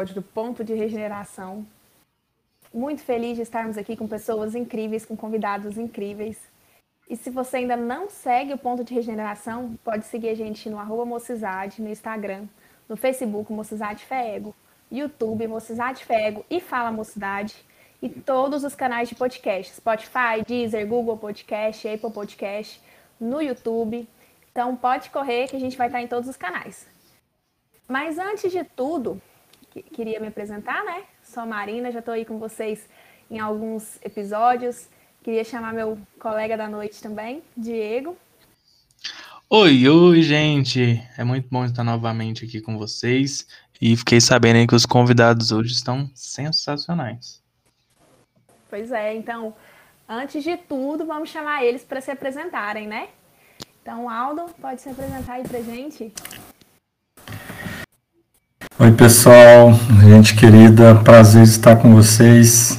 episódio do Ponto de Regeneração. Muito feliz de estarmos aqui com pessoas incríveis, com convidados incríveis. E se você ainda não segue o Ponto de Regeneração, pode seguir a gente no arroba Mocizade, no Instagram, no Facebook Mocizade Fego, YouTube Mocizade Fego e Fala Mocidade, e todos os canais de podcast, Spotify, Deezer, Google Podcast, Apple Podcast, no YouTube. Então pode correr que a gente vai estar em todos os canais. Mas antes de tudo, queria me apresentar, né? Sou Marina, já estou aí com vocês em alguns episódios. Queria chamar meu colega da noite também, Diego. Oi, oi, gente! É muito bom estar novamente aqui com vocês. E fiquei sabendo aí que os convidados hoje estão sensacionais. Pois é, então, antes de tudo, vamos chamar eles para se apresentarem, né? Então, Aldo, pode se apresentar aí pra gente? Oi, pessoal, gente querida, prazer estar com vocês,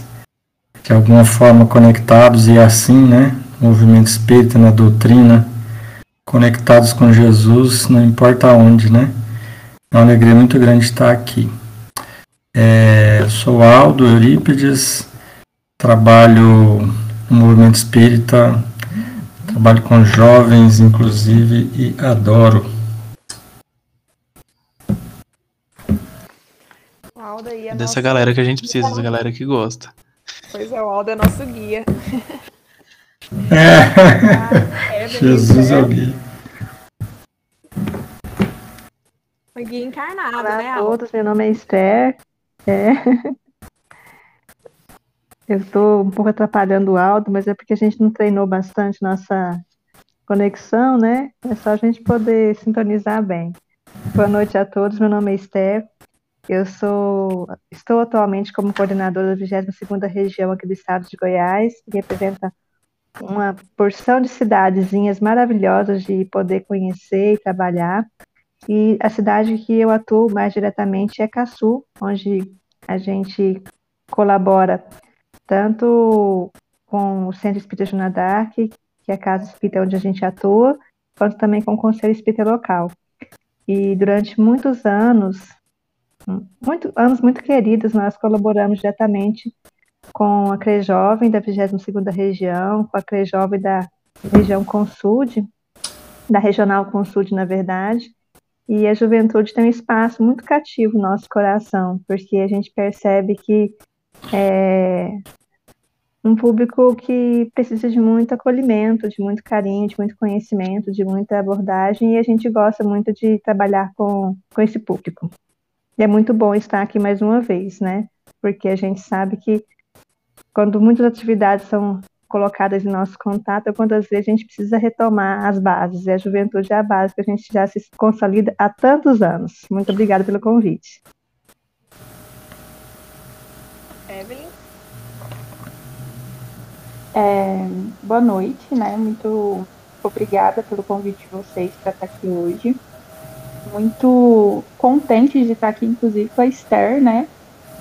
de alguma forma conectados e assim, né? Movimento espírita na doutrina, conectados com Jesus, não importa onde, né? É uma alegria muito grande estar aqui. É, sou Aldo Eurípides, trabalho no movimento espírita, trabalho com jovens, inclusive, e adoro Aldo aí é Dessa nosso... galera que a gente precisa, dessa galera que gosta. Pois é, o Aldo é nosso guia. É. é Jesus é o guia. O guia encarnado, Olá né, a todos, meu nome é Esther. É. Eu estou um pouco atrapalhando o Aldo, mas é porque a gente não treinou bastante nossa conexão, né? É só a gente poder sintonizar bem. Boa noite a todos, meu nome é Esther. Eu sou, estou atualmente como coordenadora da 22ª região aqui do estado de Goiás, que representa uma porção de cidadezinhas maravilhosas de poder conhecer e trabalhar. E a cidade que eu atuo mais diretamente é Caçu, onde a gente colabora tanto com o Centro Espírita Juna Dark, que é a casa espírita onde a gente atua, quanto também com o Conselho Espírita Local. E durante muitos anos, muito, anos muito queridos, nós colaboramos diretamente com a CRE Jovem da 22ª região, com a CRE Jovem da região Consud, da Regional Consud, na verdade, e a juventude tem um espaço muito cativo no nosso coração, porque a gente percebe que é um público que precisa de muito acolhimento, de muito carinho, de muito conhecimento, de muita abordagem, e a gente gosta muito de trabalhar com, com esse público. E é muito bom estar aqui mais uma vez, né? Porque a gente sabe que quando muitas atividades são colocadas em nosso contato, é quando às vezes a gente precisa retomar as bases. E a juventude é a base que a gente já se consolida há tantos anos. Muito obrigada pelo convite. Evelyn? É, boa noite, né? Muito obrigada pelo convite de vocês para estar aqui hoje muito contente de estar aqui, inclusive, com a Esther, né?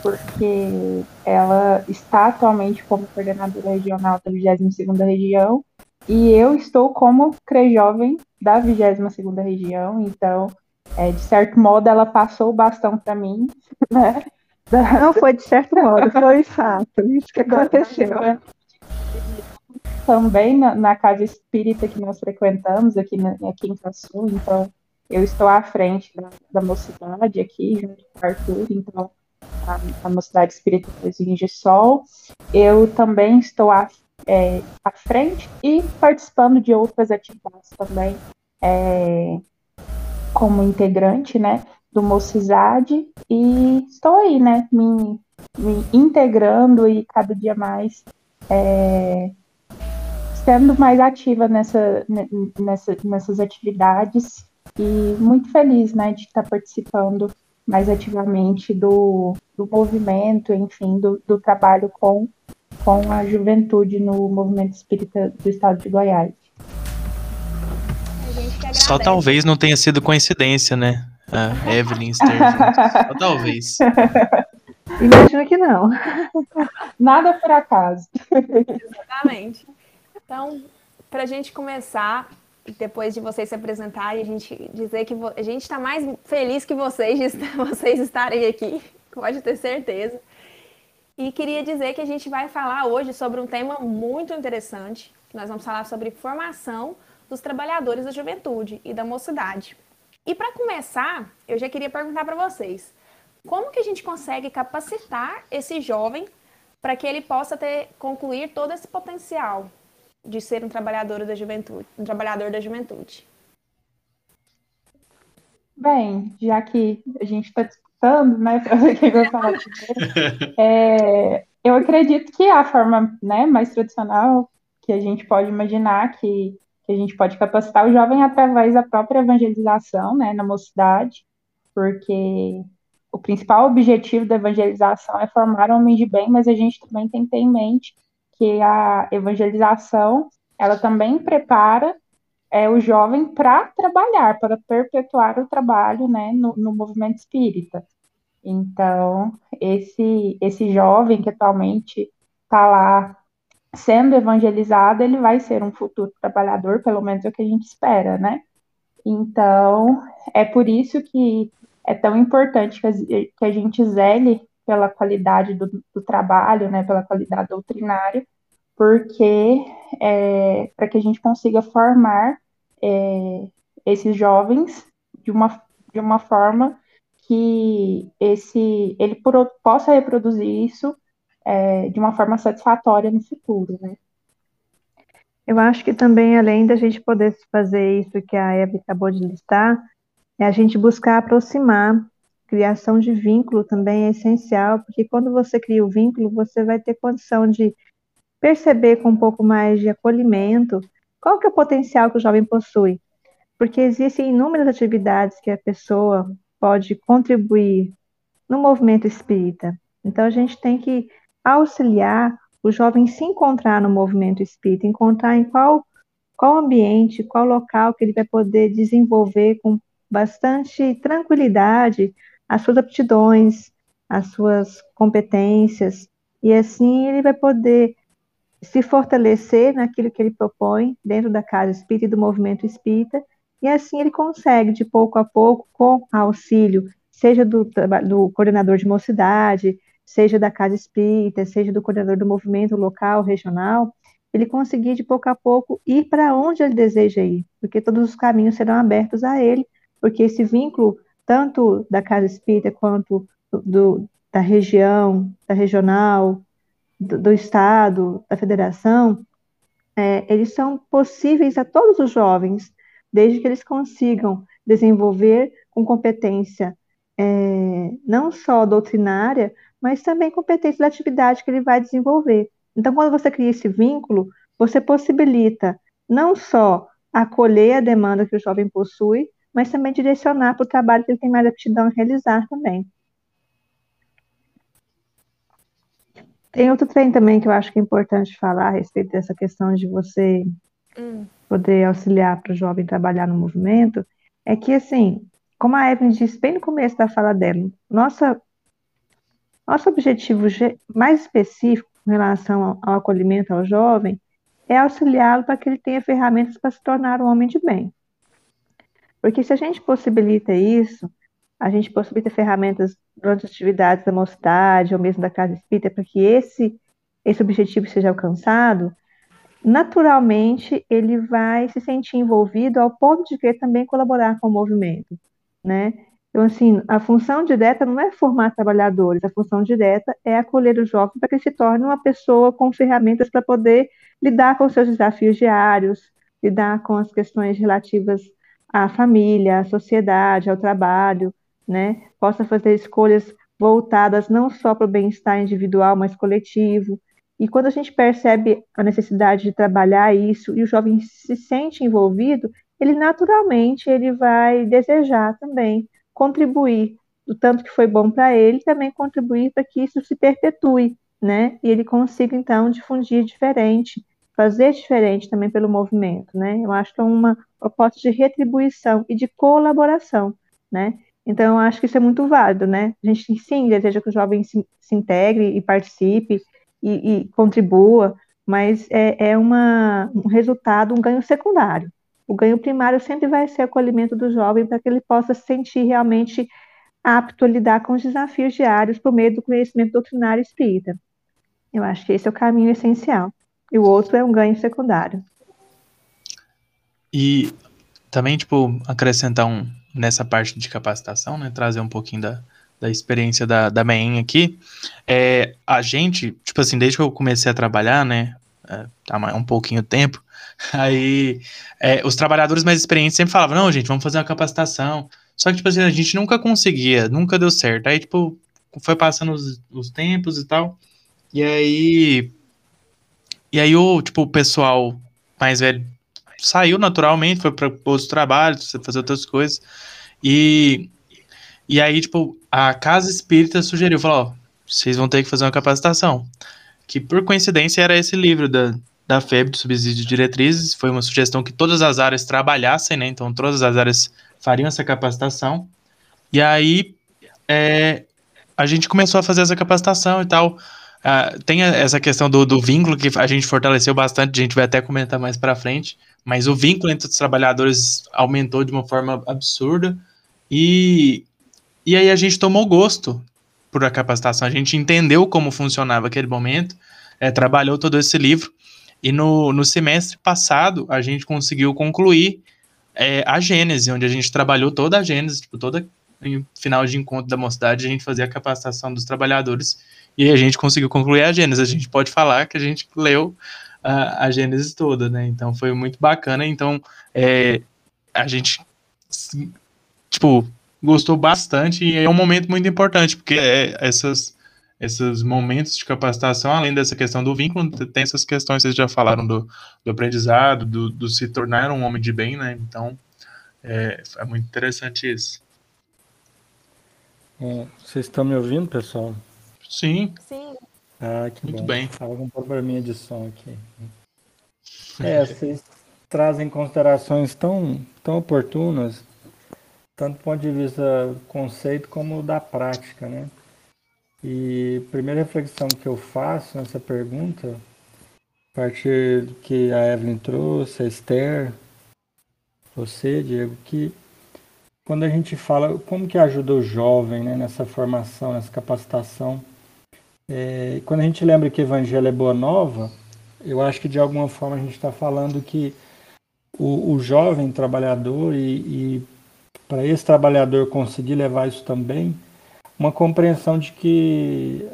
Porque ela está atualmente como coordenadora regional da 22ª região e eu estou como CREJovem da 22ª região, então, é, de certo modo, ela passou o bastão para mim, né? Não foi de certo modo, foi fato, isso que aconteceu. Também na, na, casa espírita que nós frequentamos aqui, na, aqui em Caçu, então eu estou à frente da, da mocidade aqui, junto com o Arthur, então, a, a Mocidade Espírita de Sol. Eu também estou à, é, à frente e participando de outras atividades também, é, como integrante, né, do Mocidade, e estou aí, né, me, me integrando e cada dia mais é, sendo mais ativa nessa, nessa, nessas atividades e muito feliz, né, de estar participando mais ativamente do, do movimento, enfim, do, do trabalho com, com a juventude no movimento espírita do estado de Goiás. Só talvez não tenha sido coincidência, né? A Evelyn Ster, Só talvez. Imagino que não. Nada por acaso. Exatamente. Então, para a gente começar, depois de vocês se apresentarem, a gente dizer que a gente está mais feliz que vocês de vocês estarem aqui, pode ter certeza. E queria dizer que a gente vai falar hoje sobre um tema muito interessante. Nós vamos falar sobre formação dos trabalhadores da juventude e da mocidade. E para começar, eu já queria perguntar para vocês: como que a gente consegue capacitar esse jovem para que ele possa ter concluir todo esse potencial de ser um trabalhador da juventude, um trabalhador da juventude? Bem, já que a gente está disputando, né, para ver quem vai falar primeiro, é, eu acredito que a forma né, mais tradicional que a gente pode imaginar que, que a gente pode capacitar o jovem através da própria evangelização, né, na mocidade, porque o principal objetivo da evangelização é formar homens de bem, mas a gente também tem que ter em mente que a evangelização ela também prepara é, o jovem para trabalhar, para perpetuar o trabalho né, no, no movimento espírita. Então, esse, esse jovem que atualmente está lá sendo evangelizado, ele vai ser um futuro trabalhador, pelo menos é o que a gente espera, né? Então, é por isso que é tão importante que a, que a gente zele pela qualidade do, do, trabalho, né, pela qualidade doutrinária, porque é, para que a gente consiga formar é, esses jovens de uma, de uma forma que esse ele pro, possa reproduzir isso é, de uma forma satisfatória no futuro, né? Eu acho que também, além da gente poder fazer isso que a Eve acabou de listar, é a gente buscar aproximar. Criação de vínculo também é essencial, porque quando você cria o vínculo, você vai ter condição de perceber com um pouco mais de acolhimento qual que é o potencial que o jovem possui. Porque existem inúmeras atividades que a pessoa pode contribuir no movimento espírita. Então a gente tem que auxiliar o jovem se encontrar no movimento espírita, encontrar em qual qual ambiente, qual local que ele vai poder desenvolver com bastante tranquilidade as suas aptidões, as suas competências, e assim ele vai poder se fortalecer naquilo que ele propõe dentro da casa espírita e do movimento espírita, e assim ele consegue, de pouco a pouco, com auxílio, seja do, do coordenador de mocidade, seja da casa espírita, seja do coordenador do movimento local, regional, ele conseguir, de pouco a pouco, ir para onde ele deseja ir, porque todos os caminhos serão abertos a ele, porque esse vínculo, tanto da casa espírita quanto do, da região, da regional, do, do estado, da federação, é, eles são possíveis a todos os jovens, desde que eles consigam desenvolver com competência é, não só doutrinária, mas também competência da atividade que ele vai desenvolver. Então, quando você cria esse vínculo, você possibilita não só acolher a demanda que o jovem possui, mas também direcionar para o trabalho que ele tem mais aptidão a realizar também. Tem outro trem também que eu acho que é importante falar a respeito dessa questão de você hum. poder auxiliar para o jovem trabalhar no movimento, é que, assim, como a Evelyn disse bem no começo da fala dela, nossa, nosso objetivo mais específico em relação ao, ao acolhimento ao jovem é auxiliá-lo para que ele tenha ferramentas para se tornar um homem de bem. Porque se a gente possibilita isso, a gente possibilita ferramentas durante as atividades da mocidade ou mesmo da casa espírita para que esse, esse objetivo seja alcançado, naturalmente ele vai se sentir envolvido ao ponto de querer também colaborar com o movimento, né? Então, assim, a função direta não é formar trabalhadores, a função direta é acolher o jovem para que ele se torne uma pessoa com ferramentas para poder lidar com seus desafios diários, lidar com as questões relativas à família, à sociedade, ao trabalho, né? Possa fazer escolhas voltadas não só para o bem-estar individual, mas coletivo. E quando a gente percebe a necessidade de trabalhar isso e o jovem se sente envolvido, ele naturalmente ele vai desejar também contribuir do tanto que foi bom para ele, também contribuir para que isso se perpetue, né? E ele consiga então difundir diferente, fazer diferente também pelo movimento, né? Eu acho que é uma proposta de retribuição e de colaboração, né? Então, eu acho que isso é muito válido, né? A gente sim deseja que o jovem se, se integre e participe e, e contribua, mas é, é uma, um resultado, um ganho secundário. O ganho primário sempre vai ser o acolhimento do jovem para que ele possa se sentir realmente apto a lidar com os desafios diários por meio do conhecimento doutrinário espírita. Eu acho que esse é o caminho essencial. E o outro é um ganho secundário. E também, tipo, acrescentar um nessa parte de capacitação, né? Trazer um pouquinho da, da experiência da, da aqui. É, a gente, tipo assim, desde que eu comecei a trabalhar, né? É, um pouquinho tempo, aí é, os trabalhadores mais experientes sempre falavam, não, gente, vamos fazer uma capacitação. Só que, tipo assim, a gente nunca conseguia, nunca deu certo. Aí, tipo, foi passando os, os tempos e tal. E aí. E aí o, tipo, o pessoal mais velho saiu naturalmente, foi para outros trabalhos, fazer outras coisas. E, e aí, tipo, a Casa Espírita sugeriu, falou, ó, vocês vão ter que fazer uma capacitação. Que, por coincidência, era esse livro da, da FEB, de Subsídio de Diretrizes. Foi uma sugestão que todas as áreas trabalhassem, né? Então, todas as áreas fariam essa capacitação. E aí, é, a gente começou a fazer essa capacitação e tal. Uh, tem essa questão do, do vínculo que a gente fortaleceu bastante, a gente vai até comentar mais para frente, mas o vínculo entre os trabalhadores aumentou de uma forma absurda e, e aí a gente tomou gosto por a capacitação, a gente entendeu como funcionava aquele momento, é, trabalhou todo esse livro e no, no semestre passado a gente conseguiu concluir é, a Gênese, onde a gente trabalhou toda a Gênese, tipo, toda em final de encontro da mocidade, a gente fazia a capacitação dos trabalhadores e a gente conseguiu concluir a Gênesis. A gente pode falar que a gente leu a, a Gênesis toda, né? Então foi muito bacana. Então é, a gente, tipo, gostou bastante e é um momento muito importante, porque é, essas, esses momentos de capacitação, além dessa questão do vínculo, tem essas questões, vocês já falaram do, do aprendizado, do, do se tornar um homem de bem, né? Então é, é muito interessante isso. É, vocês estão me ouvindo, pessoal? Sim. Sim. Ah, que Muito bom. bem. Estava com um probleminha de som aqui. É, vocês trazem considerações tão, tão oportunas, tanto do ponto de vista conceito como da prática, né? E a primeira reflexão que eu faço nessa pergunta, a partir do que a Evelyn trouxe, a Esther, você, Diego, que quando a gente fala como que ajuda o jovem né, nessa formação, nessa capacitação, é, quando a gente lembra que o Evangelho é boa nova, eu acho que de alguma forma a gente está falando que o, o, jovem trabalhador e, e para esse trabalhador conseguir levar isso também, uma compreensão de que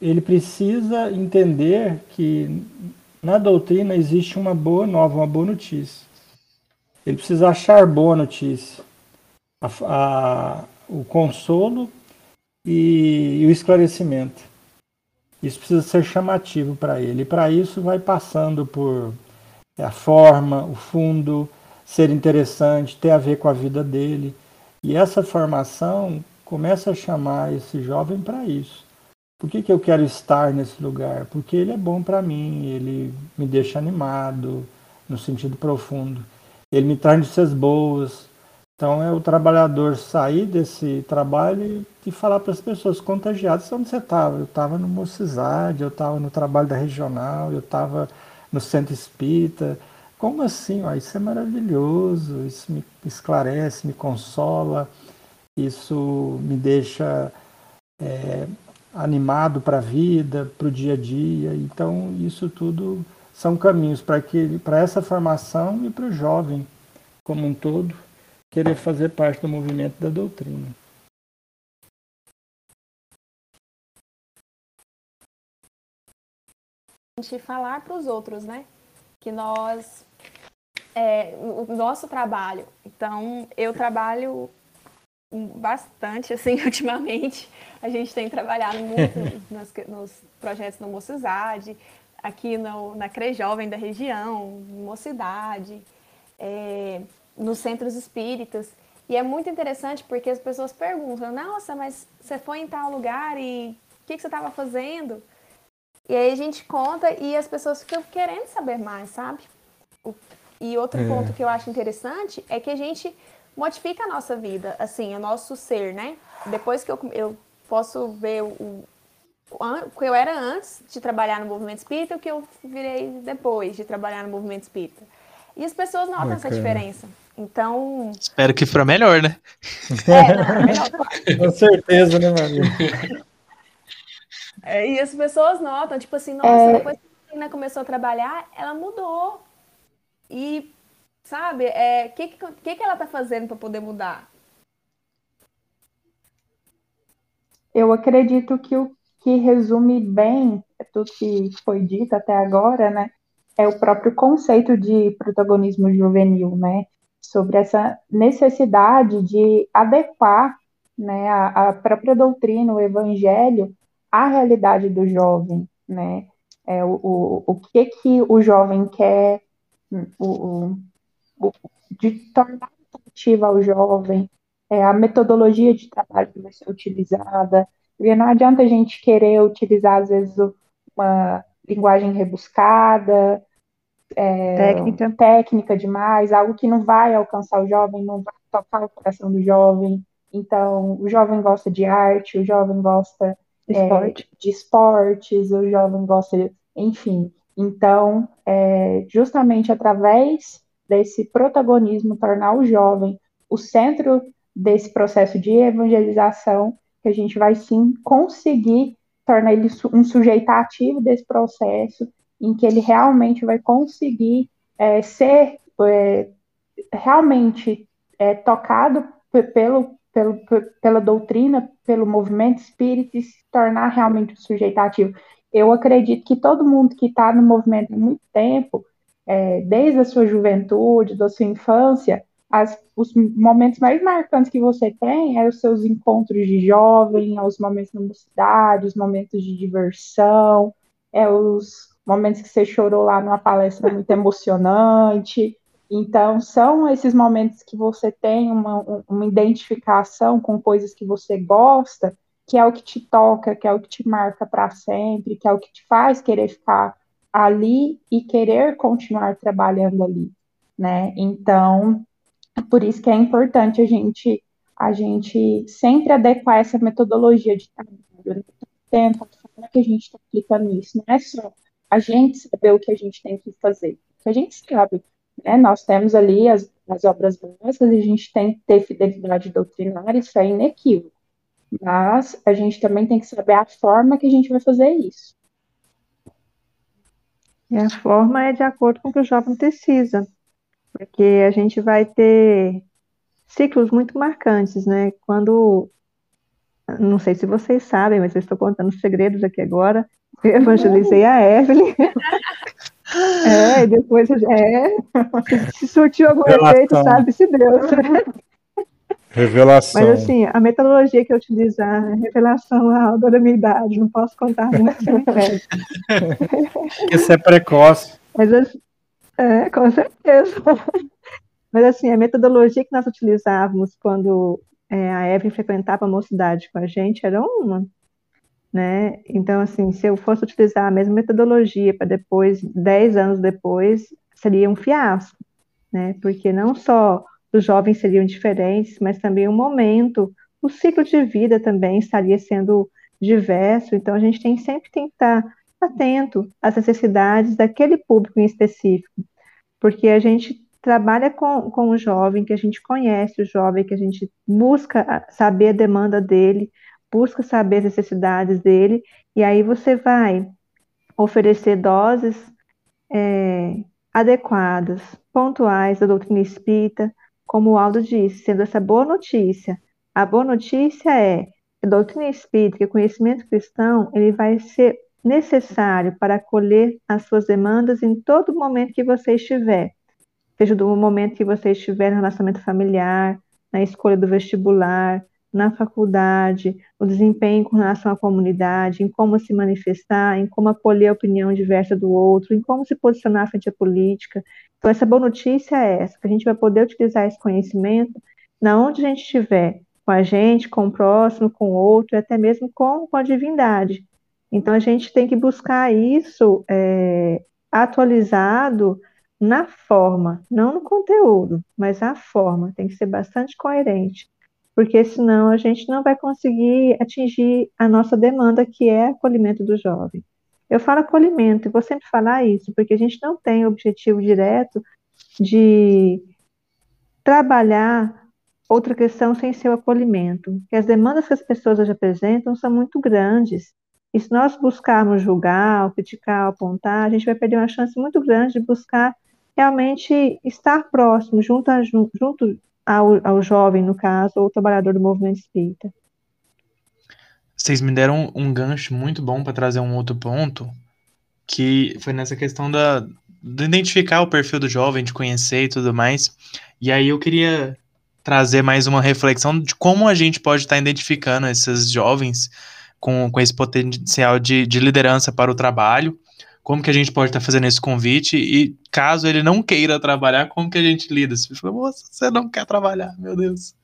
ele precisa entender que na doutrina existe uma boa nova, uma boa notícia. Ele precisa achar boa notícia, a, a, o consolo e, e o esclarecimento. Isso precisa ser chamativo para ele. E para isso vai passando por é, a forma, o fundo, ser interessante, ter a ver com a vida dele. E essa formação começa a chamar esse jovem para isso. Por que, que eu quero estar nesse lugar? Porque ele é bom para mim, ele me deixa animado, no sentido profundo. Ele me traz notícias boas, então é o trabalhador sair desse trabalho e falar para as pessoas contagiadas onde você estava. Eu estava no Mocidade, eu estava no trabalho da regional, eu estava no centro espírita. Como assim? Ó, isso é maravilhoso, isso me esclarece, me consola, isso me deixa é, animado para a vida, para o dia a dia. Então, isso tudo são caminhos para essa formação e para o jovem como um todo querer fazer parte do movimento da doutrina. A gente falar para os outros, né? Que nós é, o nosso trabalho. Então, eu trabalho bastante, assim, ultimamente. A gente tem trabalhado muito nos, nos projetos no Mocidade, aqui no, na CRE Jovem da região, Mocidade. É, nos centros espíritas. E é muito interessante porque as pessoas perguntam: Nossa, mas você foi em tal lugar e o que, que você estava fazendo? E aí a gente conta e as pessoas ficam querendo saber mais, sabe? E outro é. ponto que eu acho interessante é que a gente modifica a nossa vida, assim, o nosso ser, né? Depois que eu, eu posso ver o, o que eu era antes de trabalhar no movimento espírita e o que eu virei depois de trabalhar no movimento espírita. E as pessoas notam essa diferença. Então. Espero que for melhor, né? É, não, melhor, claro. Com certeza, né, Maria? É, e as pessoas notam, tipo assim, nossa, É. depois que a menina começou a trabalhar, ela mudou. E, sabe, o é, que, que, que, que ela tá fazendo para poder mudar? Eu acredito que o que resume bem tudo que foi dito até agora, né, é o próprio conceito de protagonismo juvenil, né, sobre essa necessidade de adequar, né, a, a própria doutrina, o evangelho, à realidade do jovem, né, é, o, o, o que que o jovem quer, o, o, de tornar atrativa ao jovem, é, a metodologia de trabalho que vai ser utilizada, porque não adianta a gente querer utilizar, às vezes, uma linguagem rebuscada, Técnica. técnica demais, algo que não vai alcançar o jovem, não vai tocar o coração do jovem. Então, o jovem gosta de arte, o jovem gosta é, Esporte. de esportes, o jovem gosta, de, enfim. Então, é, justamente através desse protagonismo, tornar o jovem o centro desse processo de evangelização, que a gente vai sim conseguir tornar ele um sujeito ativo desse processo, em que ele realmente vai conseguir é, ser é, realmente é, tocado pe- pelo, pelo, pe- pela doutrina, pelo movimento espírita e se tornar realmente um sujeito ativo. Eu acredito que todo mundo que está no movimento há muito tempo, é, desde a sua juventude, da sua infância, as- os momentos mais marcantes que você tem é os seus encontros de jovem, os momentos na mocidade, os momentos de diversão, é os momentos que você chorou lá numa palestra muito emocionante. Então, são esses momentos que você tem uma, uma identificação com coisas que você gosta, que é o que te toca, que é o que te marca para sempre, que é o que te faz querer ficar ali e querer continuar trabalhando ali, né? Então, por isso que é importante a gente a gente sempre adequar essa metodologia de trabalho, né? tempo, a forma que a gente está aplicando isso. Não é só a gente saber o que a gente tem que fazer, porque a gente sabe, né? Nós temos ali as, as obras básicas, a gente tem que ter fidelidade doutrinária, isso é inequívoco. Mas a gente também tem que saber a forma que a gente vai fazer isso. E a forma é de acordo com o que o jovem precisa, porque a gente vai ter ciclos muito marcantes, né? Quando, não sei se vocês sabem, mas eu estou contando segredos aqui agora, eu evangelizei a Evelyn. É, e depois, é, se surtiu algum Revelação. efeito, sabe-se Deus. Revelação. Mas assim, a metodologia que eu utilizar é revelação alta da minha idade, não posso contar muito, pede. Esse é precoce. Mas, assim, é, com certeza. Mas, assim, a metodologia que nós utilizávamos quando é, a Evelyn frequentava a mocidade com a gente era uma, né? Então, assim, se eu fosse utilizar a mesma metodologia para depois, 10 anos depois, seria um fiasco, né? Porque não só os jovens seriam diferentes, mas também o momento, o ciclo de vida também estaria sendo diverso. Então, a gente tem sempre tem que estar atento às necessidades daquele público em específico, porque a gente trabalha com, com o jovem, que a gente conhece o jovem, que a gente busca saber a demanda dele, busca saber as necessidades dele, e aí você vai oferecer doses é, adequadas, pontuais da doutrina espírita, como o Aldo disse, sendo essa boa notícia. A boa notícia é que a doutrina espírita, que o conhecimento cristão, ele vai ser necessário para acolher as suas demandas em todo momento que você estiver. Seja do momento que você estiver no relacionamento familiar, na escolha do vestibular, na faculdade, no desempenho com relação à comunidade, em como se manifestar, em como acolher a opinião diversa do outro, em como se posicionar frente à política. Então, essa boa notícia é essa, que a gente vai poder utilizar esse conhecimento na onde a gente estiver, com a gente, com o próximo, com o outro, e até mesmo com, com a divindade. Então, a gente tem que buscar isso é, atualizado na forma, não no conteúdo, mas a forma, tem que ser bastante coerente, porque senão a gente não vai conseguir atingir a nossa demanda, que é acolhimento do jovem. Eu falo acolhimento, e vou sempre falar isso, porque a gente não tem objetivo direto de trabalhar outra questão sem ser o acolhimento, que as demandas que as pessoas hoje apresentam são muito grandes. E se nós buscarmos julgar, criticar, apontar, a gente vai perder uma chance muito grande de buscar realmente estar próximo, junto, a, junto ao, ao jovem, no caso, ou trabalhador do movimento espírita. Vocês me deram um gancho muito bom para trazer um outro ponto, que foi nessa questão da, de identificar o perfil do jovem, de conhecer e tudo mais. E aí eu queria trazer mais uma reflexão de como a gente pode estar identificando esses jovens com, com esse potencial de, de liderança para o trabalho, como que a gente pode estar fazendo esse convite e caso ele não queira trabalhar, como que a gente lida? Você fala, moça, você não quer trabalhar, meu Deus.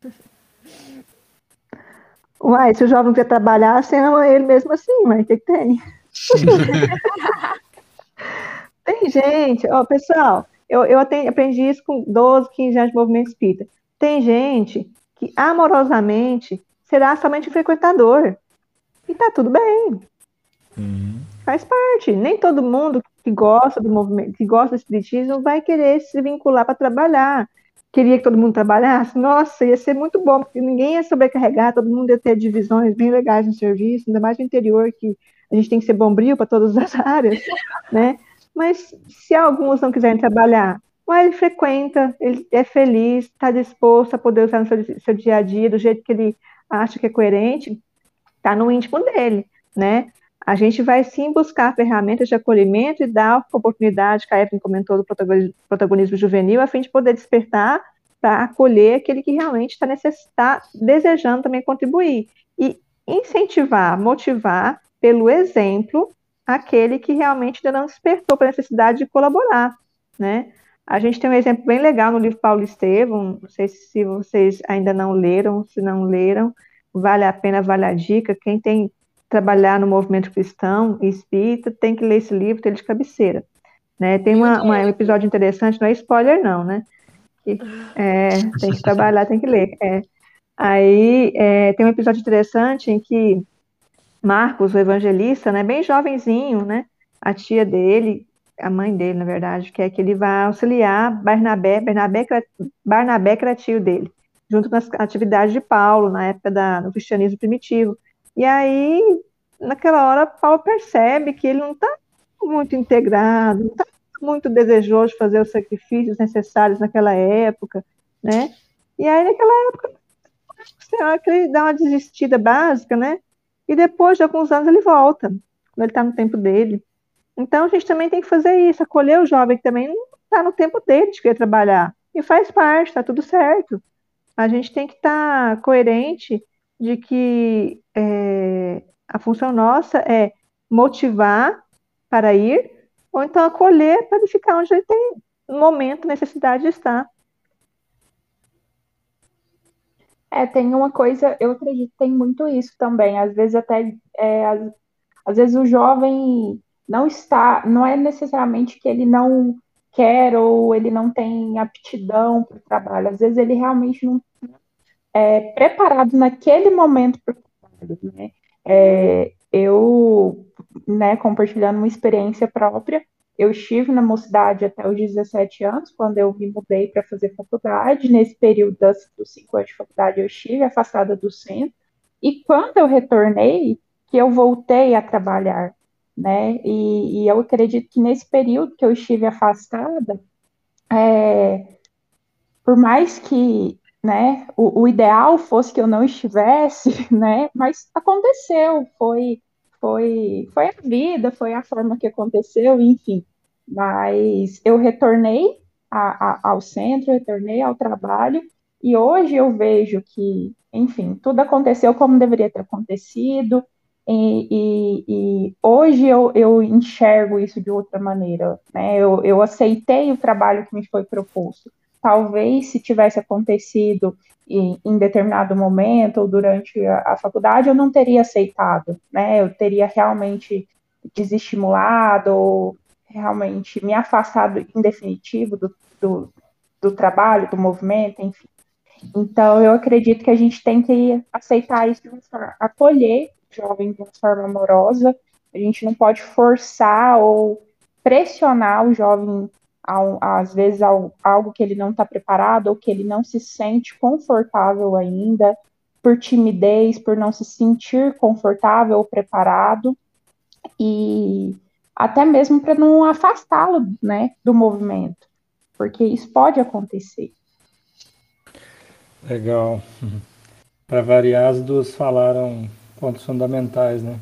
Uai, se o jovem quer trabalhar, você ama ele mesmo assim, mas o que, que tem? tem gente, ó, pessoal, eu, eu aprendi isso com 12, 15 anos de movimento espírita. Tem gente que amorosamente será somente frequentador. E tá tudo bem. Uhum. Faz parte. Nem todo mundo que gosta do movimento, que gosta do espiritismo, vai querer se vincular para trabalhar queria que todo mundo trabalhasse, nossa, ia ser muito bom, porque ninguém ia sobrecarregar, todo mundo ia ter divisões bem legais no serviço, ainda mais no interior, que a gente tem que ser bombril para todas as áreas, né? Mas se alguns não quiserem trabalhar, mas ele frequenta, ele é feliz, está disposto a poder usar no seu, seu dia a dia do jeito que ele acha que é coerente, está no íntimo dele, né? a gente vai sim buscar ferramentas de acolhimento e dar oportunidade, que a Evelyn comentou do protagonismo juvenil, a fim de poder despertar para acolher aquele que realmente está tá desejando também contribuir. E incentivar, motivar pelo exemplo aquele que realmente ainda não despertou para a necessidade de colaborar, né? A gente tem um exemplo bem legal no livro Paulo Estevam, não sei se vocês ainda não leram, se não leram, vale a pena, vale a dica, quem tem trabalhar no movimento cristão e espírita, tem que ler esse livro, ter ele de cabeceira. Né? Tem uma, uma, um episódio interessante, não é spoiler não, né? Que, é, tem que trabalhar, tem que ler. É. Aí é, tem um episódio interessante em que Marcos, o evangelista, né, bem jovenzinho, né, a tia dele, a mãe dele, na verdade, quer que ele vá auxiliar Barnabé, Barnabé, Barnabé que era tio dele, junto com as atividades de Paulo, na época da, do cristianismo primitivo. E aí, naquela hora, Paulo percebe que ele não está muito integrado, não está muito desejoso de fazer os sacrifícios necessários naquela época, né? E aí, naquela época, ele dá uma desistida básica, né? E depois de alguns anos ele volta, quando ele está no tempo dele. Então, a gente também tem que fazer isso, acolher o jovem que também não está no tempo dele de querer trabalhar. E faz parte, está tudo certo. A gente tem que estar tá coerente de que é, a função nossa é motivar para ir, ou então acolher para ele ficar onde ele tem momento, necessidade de estar. É, tem uma coisa, eu acredito que tem muito isso também. Às vezes até, é, às, às vezes o jovem não está, não é necessariamente que ele não quer ou ele não tem aptidão para o trabalho. Às vezes ele realmente não é, preparado naquele momento para o trabalho, né? É, eu, né, compartilhando uma experiência própria, eu estive na mocidade até os 17 anos, quando eu me mudei para fazer faculdade. Nesse período das, dos cinco anos de faculdade, eu estive afastada do centro. E quando eu retornei, que eu voltei a trabalhar, né? E, e eu acredito que nesse período que eu estive afastada, é, por mais que né? O, o, ideal fosse que eu não estivesse, né? Mas aconteceu, foi, foi, foi a vida, foi a forma que aconteceu, enfim. Mas eu retornei a, a, ao centro, retornei ao trabalho, e hoje eu vejo que, enfim, tudo aconteceu como deveria ter acontecido, e, e, e hoje eu, eu, enxergo isso de outra maneira, né? Eu, eu aceitei o trabalho que me foi proposto talvez se tivesse acontecido em, em determinado momento ou durante a, a, faculdade, eu não teria aceitado, né? Eu teria realmente desestimulado ou realmente me afastado em definitivo do, do, do trabalho, do movimento, enfim. Então, eu acredito que a gente tem que aceitar isso acolher jovem de uma forma amorosa A gente não pode forçar ou pressionar o jovem, às vezes, algo que ele não está preparado ou que ele não se sente confortável ainda, por timidez, por não se sentir confortável ou preparado, e até mesmo para não afastá-lo né, do movimento, porque isso pode acontecer. Legal. Para variar, as duas falaram pontos fundamentais, né?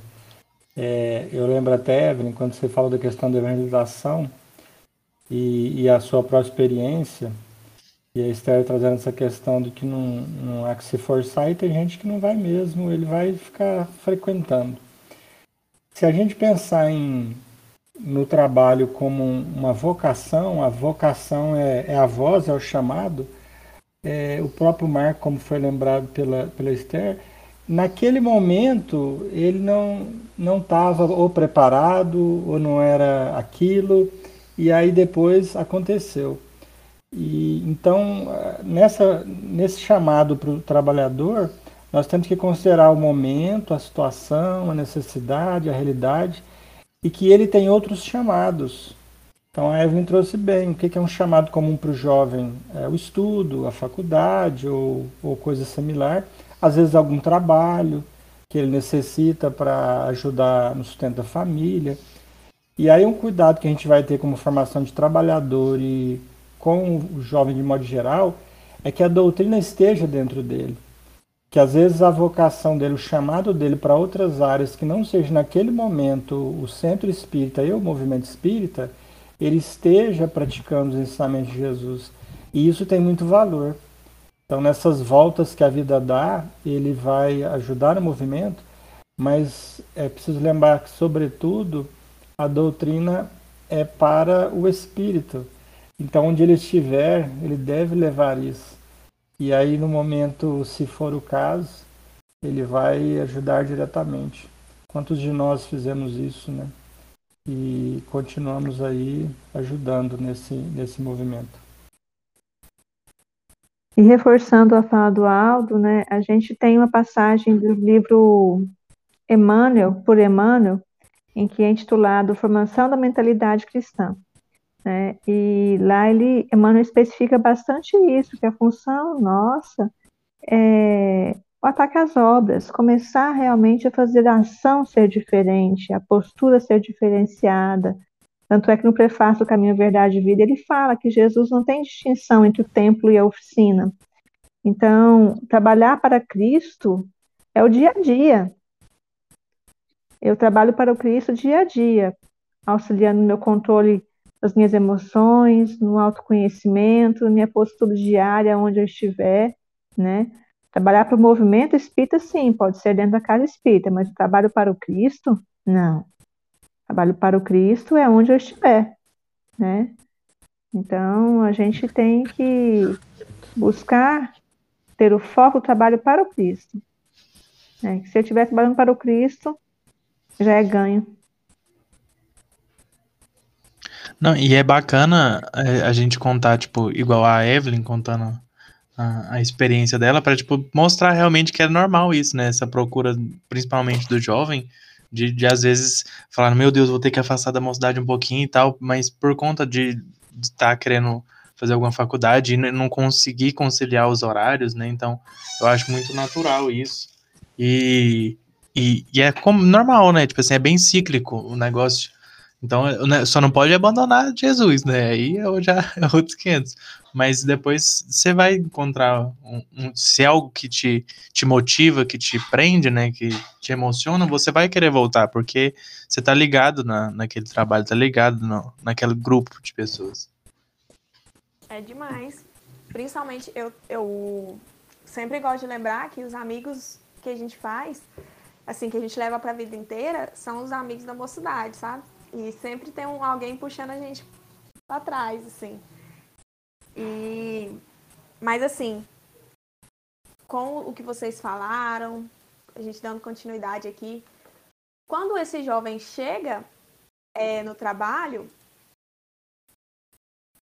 É, eu lembro até, Evelyn, quando você falou da questão da evangelização e, e a sua própria experiência, e a Esther trazendo essa questão de que não, não há que se forçar, e tem gente que não vai mesmo, ele vai ficar frequentando. Se a gente pensar em, no trabalho como uma vocação, a vocação é, é a voz, é o chamado, é, o próprio Marco, como foi lembrado pela, pela Esther, naquele momento ele não não estava ou preparado ou não era aquilo e aí depois aconteceu. E então nessa nesse chamado para o trabalhador nós temos que considerar o momento a situação a necessidade a realidade e que ele tem outros chamados. Então a Evelyn trouxe bem o que é um chamado comum para o jovem é o estudo a faculdade ou, ou coisa similar às vezes algum trabalho que ele necessita para ajudar no sustento da família. E aí um cuidado que a gente vai ter como formação de trabalhador e com o jovem de modo geral é que a doutrina esteja dentro dele. Que às vezes a vocação dele, o chamado dele para outras áreas que não seja naquele momento o centro espírita e o movimento espírita, ele esteja praticando os ensinamentos de Jesus. E isso tem muito valor. Então, nessas voltas que a vida dá, ele vai ajudar o movimento, mas é preciso lembrar que, sobretudo, a doutrina é para o espírito. Então, onde ele estiver, ele deve levar isso. E aí, no momento, se for o caso, ele vai ajudar diretamente. Quantos de nós fizemos isso, né? E continuamos aí ajudando nesse, nesse movimento. E reforçando a fala do Aldo, né, a gente tem uma passagem do livro Emmanuel, por Emmanuel, em que é intitulado Formação da Mentalidade Cristã. Né? E lá ele, Emmanuel especifica bastante isso, que a função nossa é o ataque às obras, começar realmente a fazer a ação ser diferente, a postura ser diferenciada, tanto é que no prefácio do Caminho, Verdade e Vida, ele fala que Jesus não tem distinção entre o templo e a oficina. Então, trabalhar para Cristo é o dia a dia. Eu trabalho para o Cristo dia a dia, auxiliando no meu controle das minhas emoções, no autoconhecimento, minha postura diária, onde eu estiver, né? Trabalhar para o movimento espírita, sim, pode ser dentro da casa espírita, mas trabalho para o Cristo, não. Trabalho para o Cristo é onde eu estiver, né? Então, a gente tem que buscar ter o foco do trabalho para o Cristo. Né? Se eu estiver trabalhando para o Cristo, já é ganho. Não, e é bacana é, a gente contar, tipo, igual a Evelyn contando a, a experiência dela, para tipo, mostrar realmente que é normal isso, né? Essa procura, principalmente do jovem, de, de às vezes falar, meu Deus, vou ter que afastar da mocidade um pouquinho e tal, mas por conta de estar tá querendo fazer alguma faculdade e não conseguir conciliar os horários, né? Então, eu acho muito natural isso. E, e, e é como normal, né? Tipo assim, é bem cíclico o negócio. Então, né, só não pode abandonar Jesus, né? Aí já é outros 500 mas depois você vai encontrar um, um, se é algo que te, te motiva, que te prende, né, que te emociona, você vai querer voltar, porque você tá ligado na, naquele trabalho, tá ligado no, naquele grupo de pessoas. É demais. Principalmente eu, eu sempre gosto de lembrar que os amigos que a gente faz, assim, que a gente leva para a vida inteira, são os amigos da mocidade, sabe? E sempre tem um, alguém puxando a gente para trás, assim. E mas assim, com o que vocês falaram, a gente dando continuidade aqui, quando esse jovem chega é, no trabalho,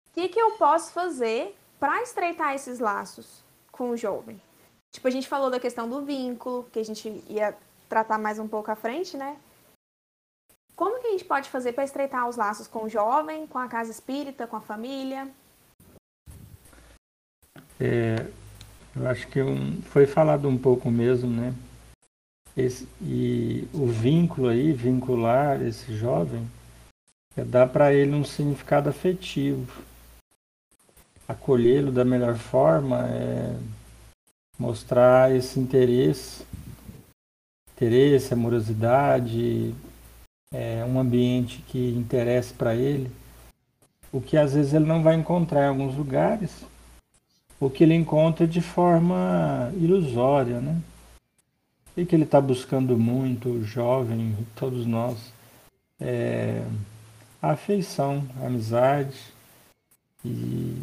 o que, que eu posso fazer para estreitar esses laços com o jovem? Tipo, a gente falou da questão do vínculo, que a gente ia tratar mais um pouco à frente, né? Como que a gente pode fazer para estreitar os laços com o jovem, com a casa espírita, com a família? É, eu acho que um, foi falado um pouco mesmo, né? Esse, e o vínculo aí, vincular esse jovem, é dar para ele um significado afetivo. Acolhê-lo da melhor forma é mostrar esse interesse, interesse, amorosidade, é, um ambiente que interesse para ele, o que às vezes ele não vai encontrar em alguns lugares, o que ele encontra de forma ilusória, né? E que ele está buscando muito, jovem, todos nós, é a afeição, a amizade. E,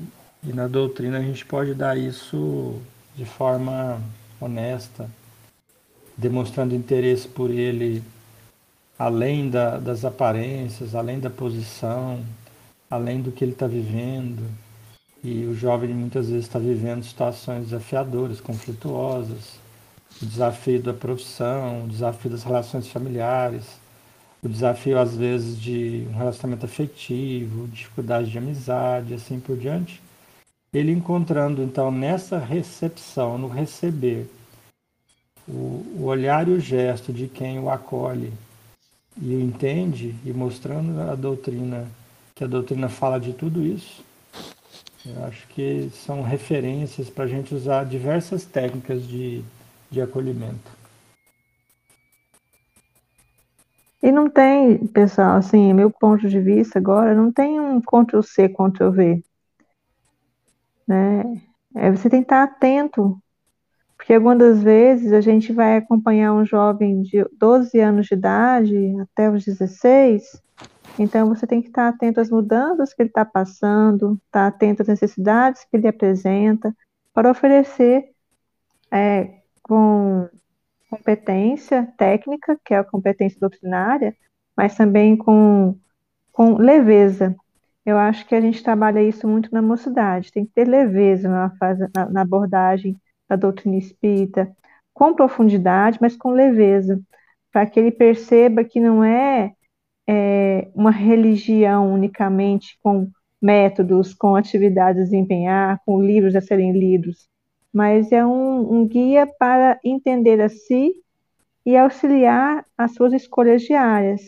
e na doutrina a gente pode dar isso de forma honesta, demonstrando interesse por ele além da, das aparências, além da posição, além do que ele está vivendo. E o jovem muitas vezes está vivendo situações desafiadoras, conflituosas, o desafio da profissão, o desafio das relações familiares, o desafio às vezes de um relacionamento afetivo, dificuldade de amizade, assim por diante. Ele encontrando então nessa recepção, no receber, o, o olhar e o gesto de quem o acolhe e entende, e mostrando a doutrina, que a doutrina fala de tudo isso, eu acho que são referências para a gente usar diversas técnicas de, de acolhimento. E não tem, pessoal, assim, meu ponto de vista agora, não tem um Ctrl-C, Ctrl-V. Né? É, você tem que estar atento porque algumas das vezes a gente vai acompanhar um jovem de 12 anos de idade até os 16, então você tem que estar atento às mudanças que ele está passando, estar atento às necessidades que ele apresenta, para oferecer é, com competência técnica, que é a competência doutrinária, mas também com, com leveza. Eu acho que a gente trabalha isso muito na mocidade, tem que ter leveza na, fase, na, na abordagem da doutrina espírita com profundidade, mas com leveza, para que ele perceba que não é, é, uma religião unicamente com métodos, com atividades a desempenhar, com livros a serem lidos, mas é um, um guia para entender a si e auxiliar as suas escolhas diárias.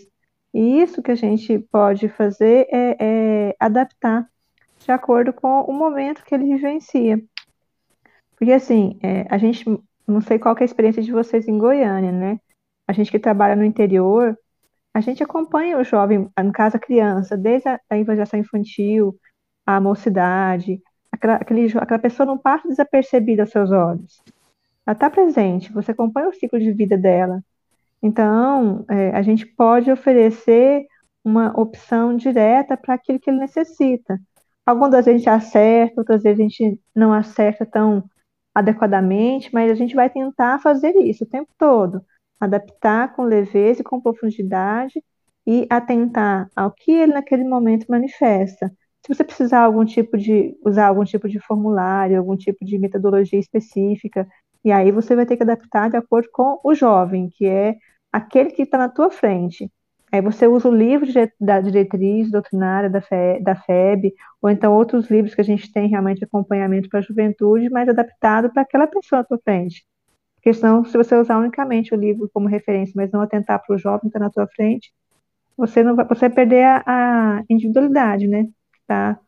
E isso que a gente pode fazer é, é adaptar de acordo com o momento que ele vivencia. Porque assim, é, a gente, não sei qual é a experiência de vocês em Goiânia, né? A gente que trabalha no interior, a gente acompanha o jovem, no caso a criança, desde a, a infantil, a mocidade, aquela, aquele, aquela pessoa não passa desapercebida aos seus olhos. Ela está presente, você acompanha o ciclo de vida dela. Então, é, a gente pode oferecer uma opção direta para aquilo que ele necessita. Algumas vezes a gente acerta, outras vezes a gente não acerta tão adequadamente, mas a gente vai tentar fazer isso o tempo todo, adaptar com leveza e com profundidade e atentar ao que ele naquele momento manifesta. Se você precisar algum tipo de usar algum tipo de formulário, algum tipo de metodologia específica, e aí você vai ter que adaptar de acordo com o jovem, que é aquele que está na tua frente. Aí você usa o livro da diretriz doutrinária da, FE, da FEB, ou então outros livros que a gente tem realmente acompanhamento para a juventude, mas adaptado para aquela pessoa à tua frente. Porque senão, se você usar unicamente o livro como referência, mas não atentar para o jovem que está na tua frente, você não vai, você vai perder a, a individualidade, né? Tá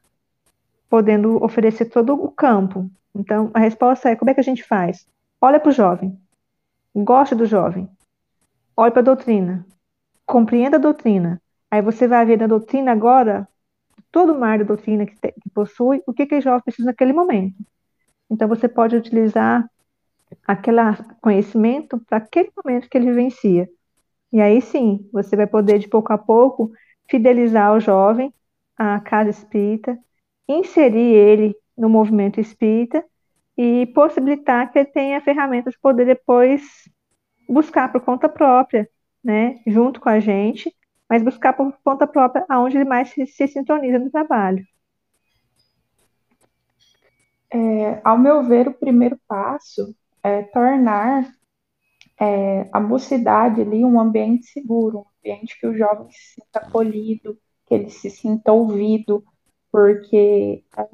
podendo oferecer todo o campo. Então, a resposta é: como é que a gente faz? Olha para o jovem, goste do jovem, olhe para a doutrina, compreenda a doutrina. Aí você vai ver na doutrina agora, todo o mar da doutrina que, te, que possui, o que, que jovem precisa naquele momento. Então você pode utilizar aquele conhecimento para aquele momento que ele vivencia. E aí sim, você vai poder, de pouco a pouco, fidelizar o jovem à casa espírita, inserir ele no movimento espírita e possibilitar que ele tenha ferramentas para poder depois buscar por conta própria né, junto com a gente, mas buscar por conta própria aonde ele mais se, se sintoniza no trabalho. É, ao meu ver, o primeiro passo é tornar é, a mocidade ali um ambiente seguro, um ambiente que o jovem se sinta acolhido, que ele se sinta ouvido, porque a,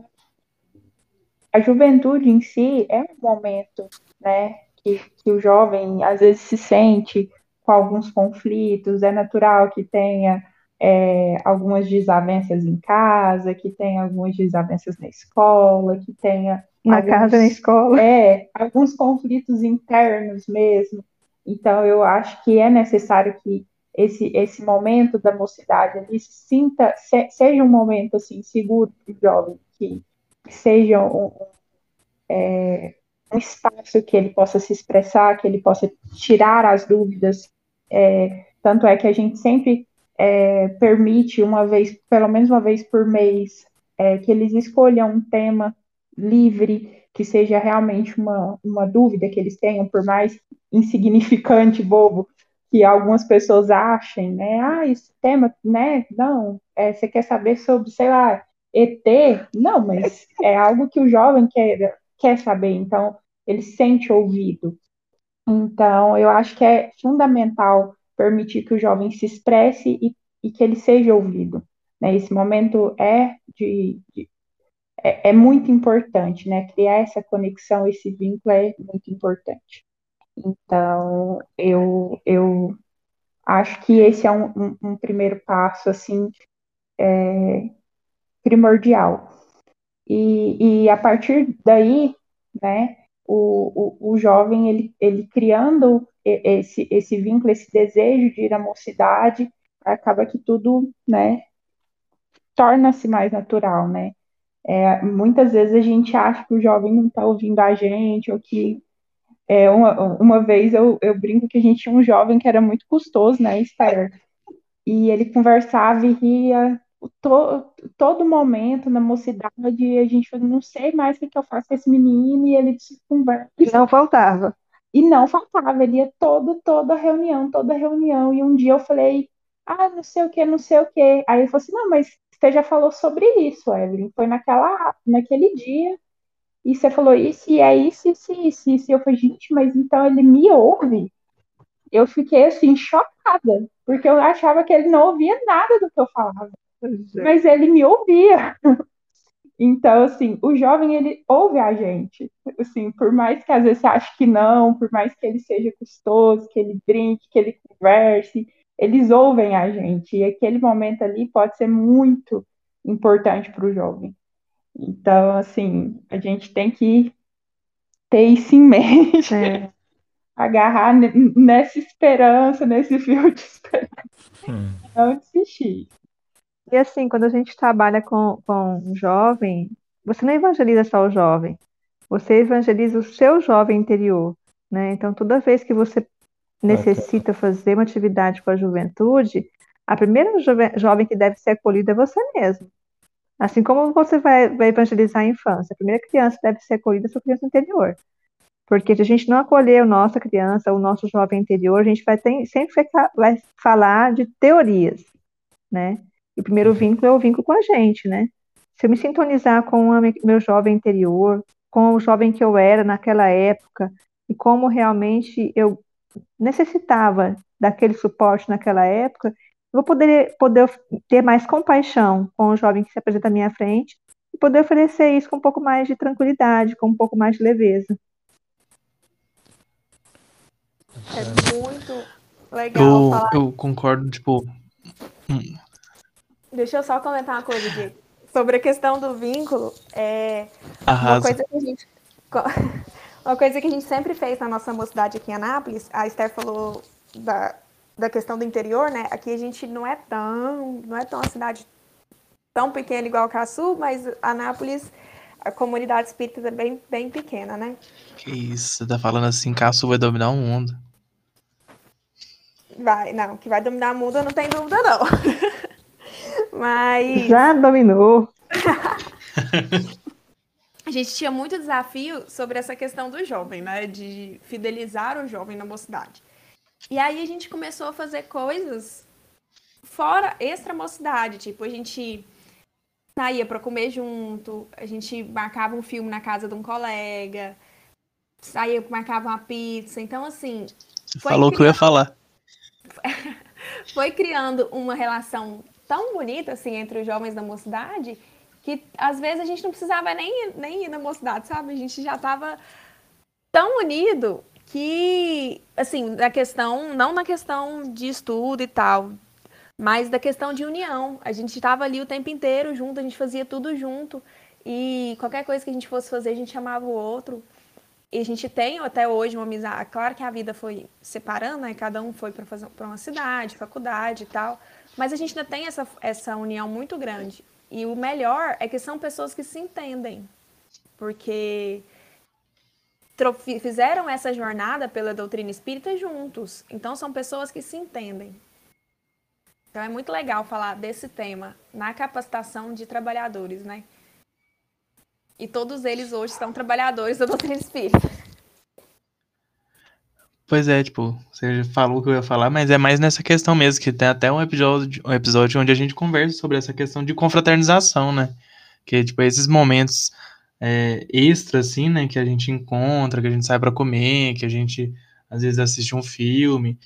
a juventude em si é um momento, né, que, que o jovem às vezes se sente com alguns conflitos, é natural que tenha é, algumas desavenças em casa, que tenha algumas desavenças na escola, que tenha na alguns, casa, na escola. É, alguns conflitos internos mesmo. Então, eu acho que é necessário que esse, esse momento da mocidade ali se sinta, se, seja um momento assim seguro para o jovem, que, seja um, é, um espaço que ele possa se expressar, que ele possa tirar as dúvidas. É, tanto é que a gente sempre é, permite uma vez, pelo menos uma vez por mês, é, que eles escolham um tema livre, que seja realmente uma, uma dúvida que eles tenham, por mais insignificante, bobo, que algumas pessoas achem, né? Ah, esse tema, né? Não, é, você quer saber sobre, sei lá, ET? Não, mas é algo que o jovem quer, quer saber, então ele sente ouvido. Então, eu acho que é fundamental permitir que o jovem se expresse e, e que ele seja ouvido. Né? Esse momento é de, de é, é, muito importante, né? Criar essa conexão, esse vínculo é muito importante. Então, eu, eu acho que esse é um, um, um primeiro passo, assim, é, primordial. E, e a partir daí, né, o, o, o jovem, ele, ele criando esse, esse vínculo, esse desejo de ir à mocidade, acaba que tudo, né, torna-se mais natural, né? É, muitas vezes a gente acha que o jovem não está ouvindo a gente, ou que é, uma, uma vez eu, eu brinco que a gente tinha um jovem que era muito custoso, né, Esther? E ele conversava e ria to, todo momento na mocidade, a gente falou, não sei mais o que, que eu faço com esse menino, e ele se conversa. E não faltava. E não faltava, ele ia todo, toda reunião, toda reunião. E um dia eu falei, ah, não sei o que, não sei o que. Aí ele falou assim, não, mas você já falou sobre isso, Evelyn. Foi naquela, naquele dia. E você falou isso, e é isso, isso, isso, isso. E eu falei, gente, mas então ele me ouve? Eu fiquei assim, chocada, porque eu achava que ele não ouvia nada do que eu falava. Mas ele me ouvia. Então, assim, o jovem, ele ouve a gente. Assim, por mais que às vezes você ache que não, por mais que ele seja custoso, que ele brinque, que ele converse, eles ouvem a gente. E aquele momento ali pode ser muito importante para o jovem. Então, assim, a gente tem que ter isso em mente. É. Agarrar nessa esperança, nesse fio de esperança. Hum. Não desistir. E assim, quando a gente trabalha com, com um jovem, você não evangeliza só o jovem, você evangeliza o seu jovem interior, né? Então, toda vez que você necessita fazer uma atividade com a juventude, a primeira jove, jovem que deve ser acolhida é você mesmo. Assim como você vai, vai evangelizar a infância, a primeira criança que deve ser acolhida é a sua criança interior. Porque se a gente não acolher a nossa criança, o nosso jovem interior, a gente vai ter, sempre vai falar de teorias, né? E o primeiro vínculo é o vínculo com a gente, né? Se eu me sintonizar com o meu jovem interior, com o jovem que eu era naquela época, e como realmente eu necessitava daquele suporte naquela época, eu vou poder, poder ter mais compaixão com o jovem que se apresenta à minha frente e poder oferecer isso com um pouco mais de tranquilidade, com um pouco mais de leveza. É muito legal eu, falar. Eu concordo, tipo, hum, Deixa eu só comentar uma coisa aqui. Sobre a questão do vínculo, é uma coisa que a gente. Uma coisa que a gente sempre fez na nossa mocidade aqui em Anápolis, a Esther falou da, da questão do interior, né? Aqui a gente não é tão, não é tão uma cidade tão pequena igual a Caçu, mas Anápolis, a comunidade espírita é bem, bem pequena, né? Que isso, você tá falando assim, Caçu vai dominar o mundo. Vai, não, que vai dominar o mundo eu não tenho dúvida, não. Mas. Já dominou. a gente tinha muito desafio sobre essa questão do jovem, né? De fidelizar o jovem na mocidade. E aí a gente começou a fazer coisas fora extra mocidade, tipo, a gente saía para comer junto, a gente marcava um filme na casa de um colega, saía, marcava uma pizza. Então, assim, Falou que eu ia falar. foi criando uma relação tão bonita assim entre os jovens da mocidade que às vezes a gente não precisava nem, nem ir na mocidade, sabe? A gente já estava tão unido que, assim, na questão, não na questão de estudo e tal, mas da questão de união. A gente estava ali o tempo inteiro junto, a gente fazia tudo junto. E qualquer coisa que a gente fosse fazer, a gente chamava o outro. E a gente tem até hoje uma amizade. Claro que a vida foi separando, né? Cada um foi para uma cidade, faculdade e tal. Mas a gente ainda tem essa, essa união muito grande. E o melhor é que são pessoas que se entendem. Porque fizeram essa jornada pela doutrina espírita juntos. Então são pessoas que se entendem. Então é muito legal falar desse tema na capacitação de trabalhadores, né? E todos eles hoje são trabalhadores da doutrina espírita. Pois é, tipo, você falou o que eu ia falar, mas é mais nessa questão mesmo, que tem até um episódio, um episódio onde a gente conversa sobre essa questão de confraternização, né? Que, tipo, esses momentos é, extras, assim, né, que a gente encontra, que a gente sai para comer, que a gente, às vezes, assiste um filme,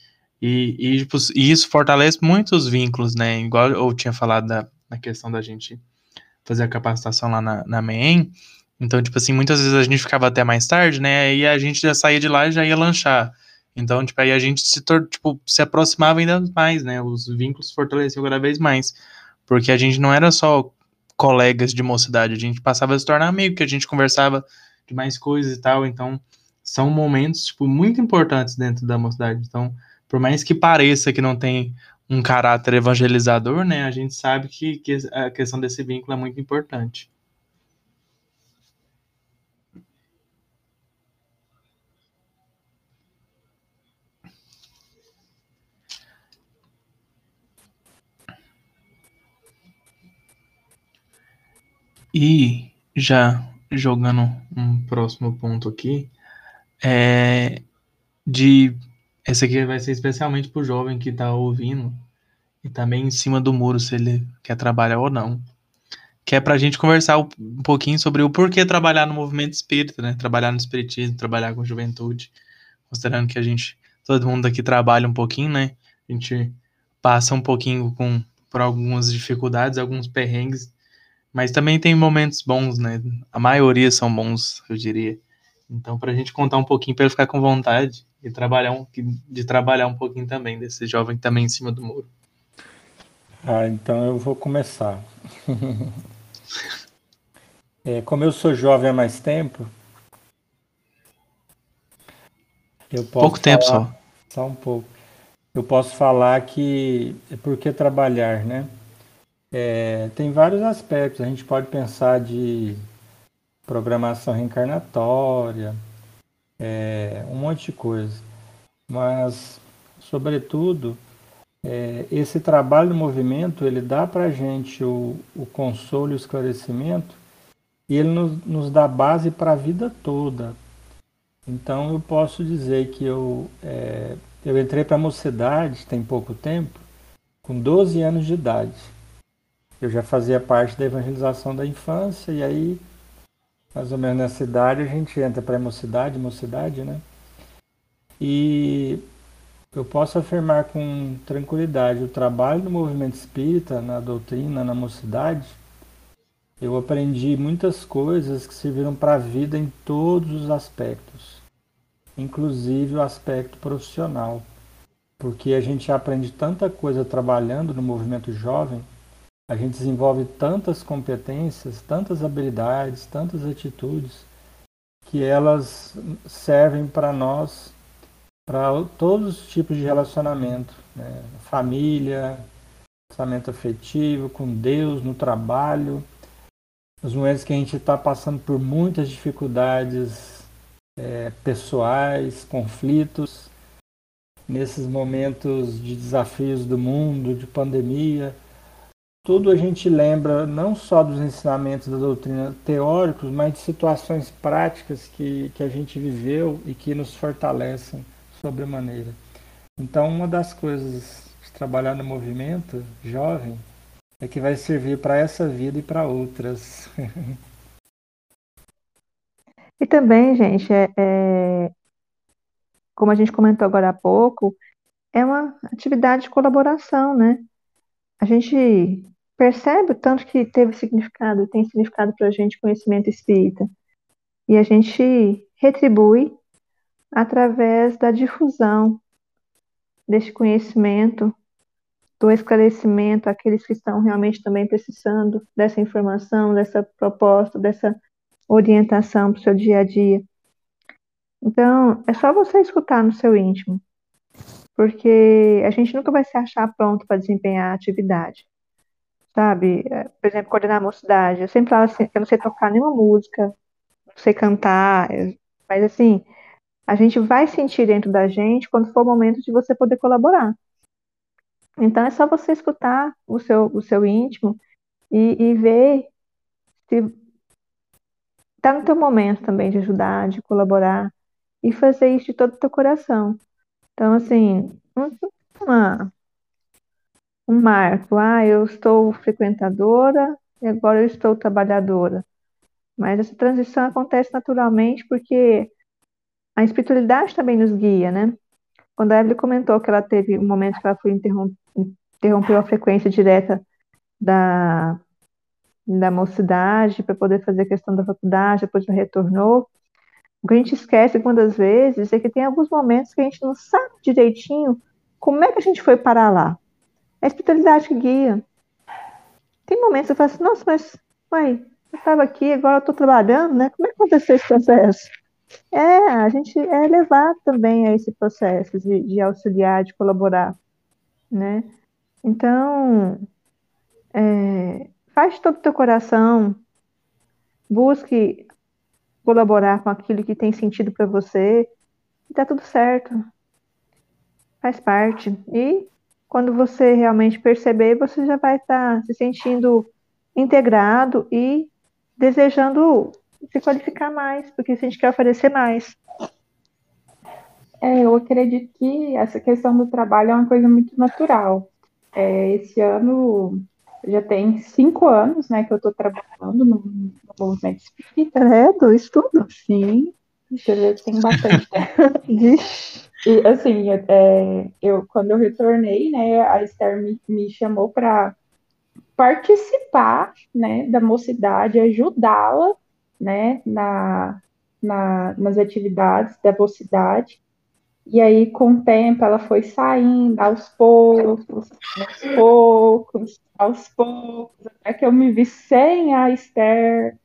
e, e, tipo, e isso fortalece muitos vínculos, né? Igual eu tinha falado da, na questão da gente fazer a capacitação lá na, na MEN. Então, tipo assim, muitas vezes a gente ficava até mais tarde, né? E a gente já saía de lá e já ia lanchar. Então, tipo, aí a gente se, tipo, se aproximava ainda mais, né? Os vínculos fortaleciam cada vez mais. Porque a gente não era só colegas de mocidade, a gente passava a se tornar amigo, que a gente conversava de mais coisas e tal. Então, são momentos, tipo, muito importantes dentro da mocidade. Então, por mais que pareça que não tem um caráter evangelizador, né, a gente sabe que, que a questão desse vínculo é muito importante. E já jogando um próximo ponto aqui, é de esse aqui vai ser especialmente pro jovem que tá ouvindo e também em cima do muro se ele quer trabalhar ou não. Que é pra gente conversar um pouquinho sobre o porquê trabalhar no movimento espírita, né? Trabalhar no espiritismo, trabalhar com juventude. Considerando que a gente, todo mundo aqui trabalha um pouquinho, né? A gente passa um pouquinho com, por algumas dificuldades, alguns perrengues, mas também tem momentos bons, né? A maioria são bons, eu diria. Então, para a gente contar um pouquinho, para ele ficar com vontade e trabalhar um, de trabalhar um pouquinho também desse jovem também em cima do muro. Ah, então eu vou começar. é, como eu sou jovem há mais tempo, eu posso pouco tempo só. Só um pouco. Eu posso falar que é por que trabalhar, né? É, tem vários aspectos. A gente pode pensar de programação reencarnatória, é, um monte de coisa. Mas, sobretudo, é, esse trabalho no movimento, ele dá para a gente o, o consolo e o esclarecimento e ele nos, nos dá base para a vida toda. Então, eu posso dizer que eu, é, eu entrei para a mocidade tem pouco tempo, com 12 anos de idade. Eu já fazia parte da evangelização da infância e aí mais ou menos nessa idade, a gente entra para a mocidade, mocidade, né? E eu posso afirmar com tranquilidade, o trabalho do movimento espírita, na doutrina, na mocidade, eu aprendi muitas coisas que serviram para a vida em todos os aspectos, inclusive o aspecto profissional, porque a gente aprende tanta coisa trabalhando no movimento jovem a gente desenvolve tantas competências, tantas habilidades, tantas atitudes, que elas servem para nós, para todos os tipos de relacionamento, né? família, relacionamento afetivo, com Deus, no trabalho, nos momentos que a gente está passando por muitas dificuldades é, pessoais, conflitos, nesses momentos de desafios do mundo, de pandemia, tudo a gente lembra não só dos ensinamentos da doutrina teóricos, mas de situações práticas que, que a gente viveu e que nos fortalecem sobremaneira. Então, uma das coisas de trabalhar no movimento jovem é que vai servir para essa vida e para outras. e também, gente, é, é, como a gente comentou agora há pouco, é uma atividade de colaboração, né? A gente percebe o tanto que teve significado, tem significado para a gente conhecimento espírita. E a gente retribui através da difusão deste conhecimento, do esclarecimento àqueles que estão realmente também precisando dessa informação, dessa proposta, dessa orientação para o seu dia a dia. Então, é só você escutar no seu íntimo, porque a gente nunca vai se achar pronto para desempenhar a atividade. Sabe? É, por exemplo, coordenar a mocidade. Eu sempre falo assim, eu não sei tocar nenhuma música, não sei cantar, mas assim, a gente vai sentir dentro da gente quando for o momento de você poder colaborar. Então é só você escutar o seu, o seu íntimo e, e ver se está no teu momento também de ajudar, de colaborar e fazer isso de todo o teu coração. Então, assim, uma, um marco. Ah, eu estou frequentadora e agora eu estou trabalhadora. Mas essa transição acontece naturalmente porque a espiritualidade também nos guia, né? Quando a Evelyn comentou que ela teve um momento que ela foi interrom interrompeu a frequência direta da, da mocidade para poder fazer a questão da faculdade, depois ela retornou. O que a gente esquece muitas vezes é que tem alguns momentos que a gente não sabe direitinho como é que a gente foi parar lá. É a espiritualidade que guia. Tem momentos que eu falo assim, nossa, mas, uai, eu estava aqui, agora eu estou trabalhando, né? Como é que aconteceu esse processo? É, a gente é levar também a esse processo de, de auxiliar, de colaborar, né? Então, é, faz todo o teu coração, busque colaborar com aquilo que tem sentido para você, e tá tudo certo. Faz parte. E quando você realmente perceber, você já vai estar tá se sentindo integrado e desejando se qualificar mais, porque a gente quer oferecer mais. É, eu acredito que essa questão do trabalho é uma coisa muito natural. É, esse ano já tem cinco anos, né, que eu estou trabalhando no, no movimento espírita. É, do estudo? Sim, tem bastante. e assim, é, eu quando eu retornei, né, a Esther me, me chamou para participar, né, da mocidade, ajudá-la, né, na, na, nas atividades da mocidade. E aí, com o tempo, ela foi saindo aos poucos, aos poucos, aos poucos, até que eu me vi sem a Esther.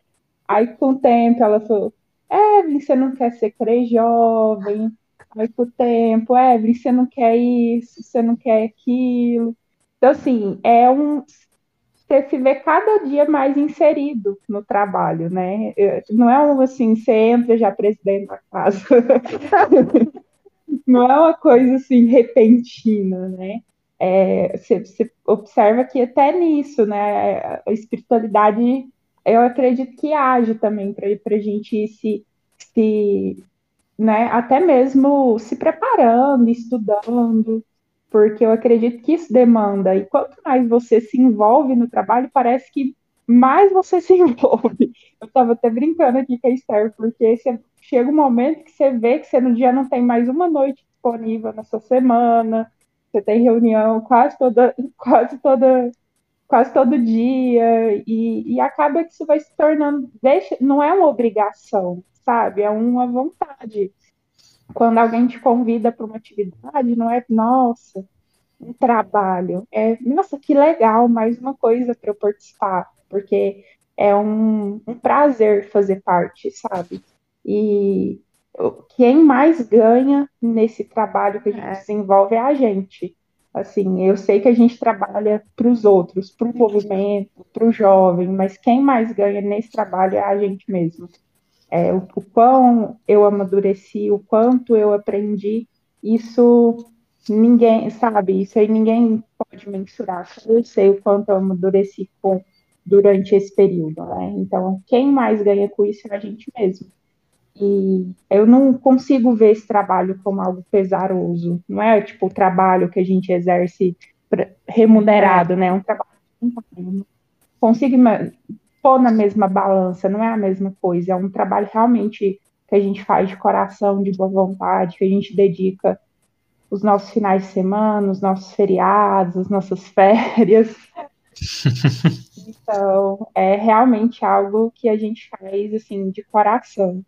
Aí, com o tempo, ela falou: Evelyn, você não quer ser crê jovem? Aí, com o tempo, Evelyn, você não quer isso, você não quer aquilo. Então, assim, é um. Você se vê cada dia mais inserido no trabalho, né? Não é um assim, você entra já presidente da casa. não é uma coisa assim repentina, né? É, você, você, observa que até nisso, né, a espiritualidade, eu acredito que age também para a gente se, se né, até mesmo se preparando, estudando, porque eu acredito que isso demanda, e quanto mais você se envolve no trabalho, parece que mais você se envolve. Eu estava até brincando aqui com a Esther, porque você chega um momento que você vê que você no dia não tem mais uma noite disponível nessa semana, você tem reunião quase toda, quase toda, quase todo dia, e, e acaba que isso vai se tornando, deixa, não é uma obrigação, sabe? É uma vontade. Quando alguém te convida para uma atividade, não é, nossa, um trabalho, é, nossa, que legal, mais uma coisa para eu participar, porque é um, um prazer fazer parte, sabe? E quem mais ganha nesse trabalho que a gente é. desenvolve é a gente. Assim, eu sei que a gente trabalha para os outros, para o movimento, para o jovem, mas quem mais ganha nesse trabalho é a gente mesmo. É, o, o quão eu amadureci, o quanto eu aprendi, isso ninguém sabe, isso aí ninguém pode mensurar. Eu sei o quanto eu amadureci com, durante esse período, né? Então, quem mais ganha com isso é a gente mesmo. E eu não consigo ver esse trabalho como algo pesaroso. Não é tipo o trabalho que a gente exerce remunerado, né? É um trabalho. Não consigo pôr na mesma balança, não é a mesma coisa. É um trabalho realmente que a gente faz de coração, de boa vontade, que a gente dedica os nossos finais de semana, os nossos feriados, as nossas férias. então, é realmente algo que a gente faz assim de coração.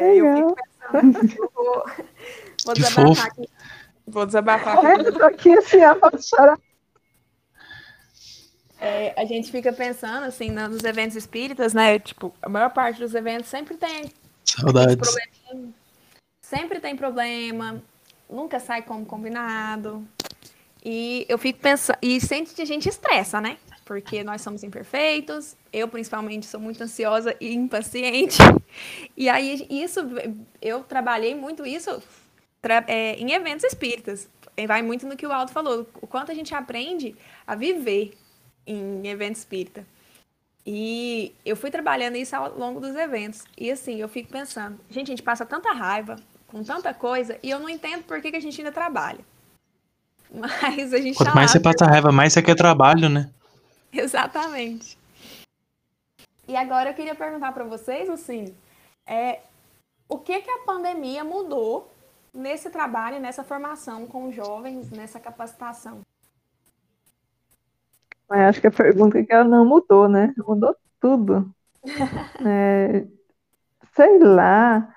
É, eu fico pensando, eu vou, vou desabafar aqui. Vou desabafar aqui. Eu tô aqui assim, a chorar. É, a gente fica pensando assim nos eventos espíritas, né? Tipo, a maior parte dos eventos sempre tem Saudades. Sempre tem problema, nunca sai como combinado. E eu fico pensando, e sente que a gente estressa, né? Porque nós somos imperfeitos, eu principalmente sou muito ansiosa e impaciente. E aí isso eu trabalhei muito isso é, em eventos espíritas. Vai muito no que o Aldo falou, o quanto a gente aprende a viver em evento espírita. E eu fui trabalhando isso ao longo dos eventos. E assim, eu fico pensando, gente, a gente passa tanta raiva com tanta coisa e eu não entendo por que, que a gente ainda trabalha. Mas a gente Quanto tá mais lá, você passa raiva, mais você quer trabalho, né? Exatamente. E agora eu queria perguntar para vocês, assim, é, o que que a pandemia mudou nesse trabalho, nessa formação com jovens, nessa capacitação? Eu acho que a pergunta é que ela não mudou, né? Mudou tudo. é, sei lá,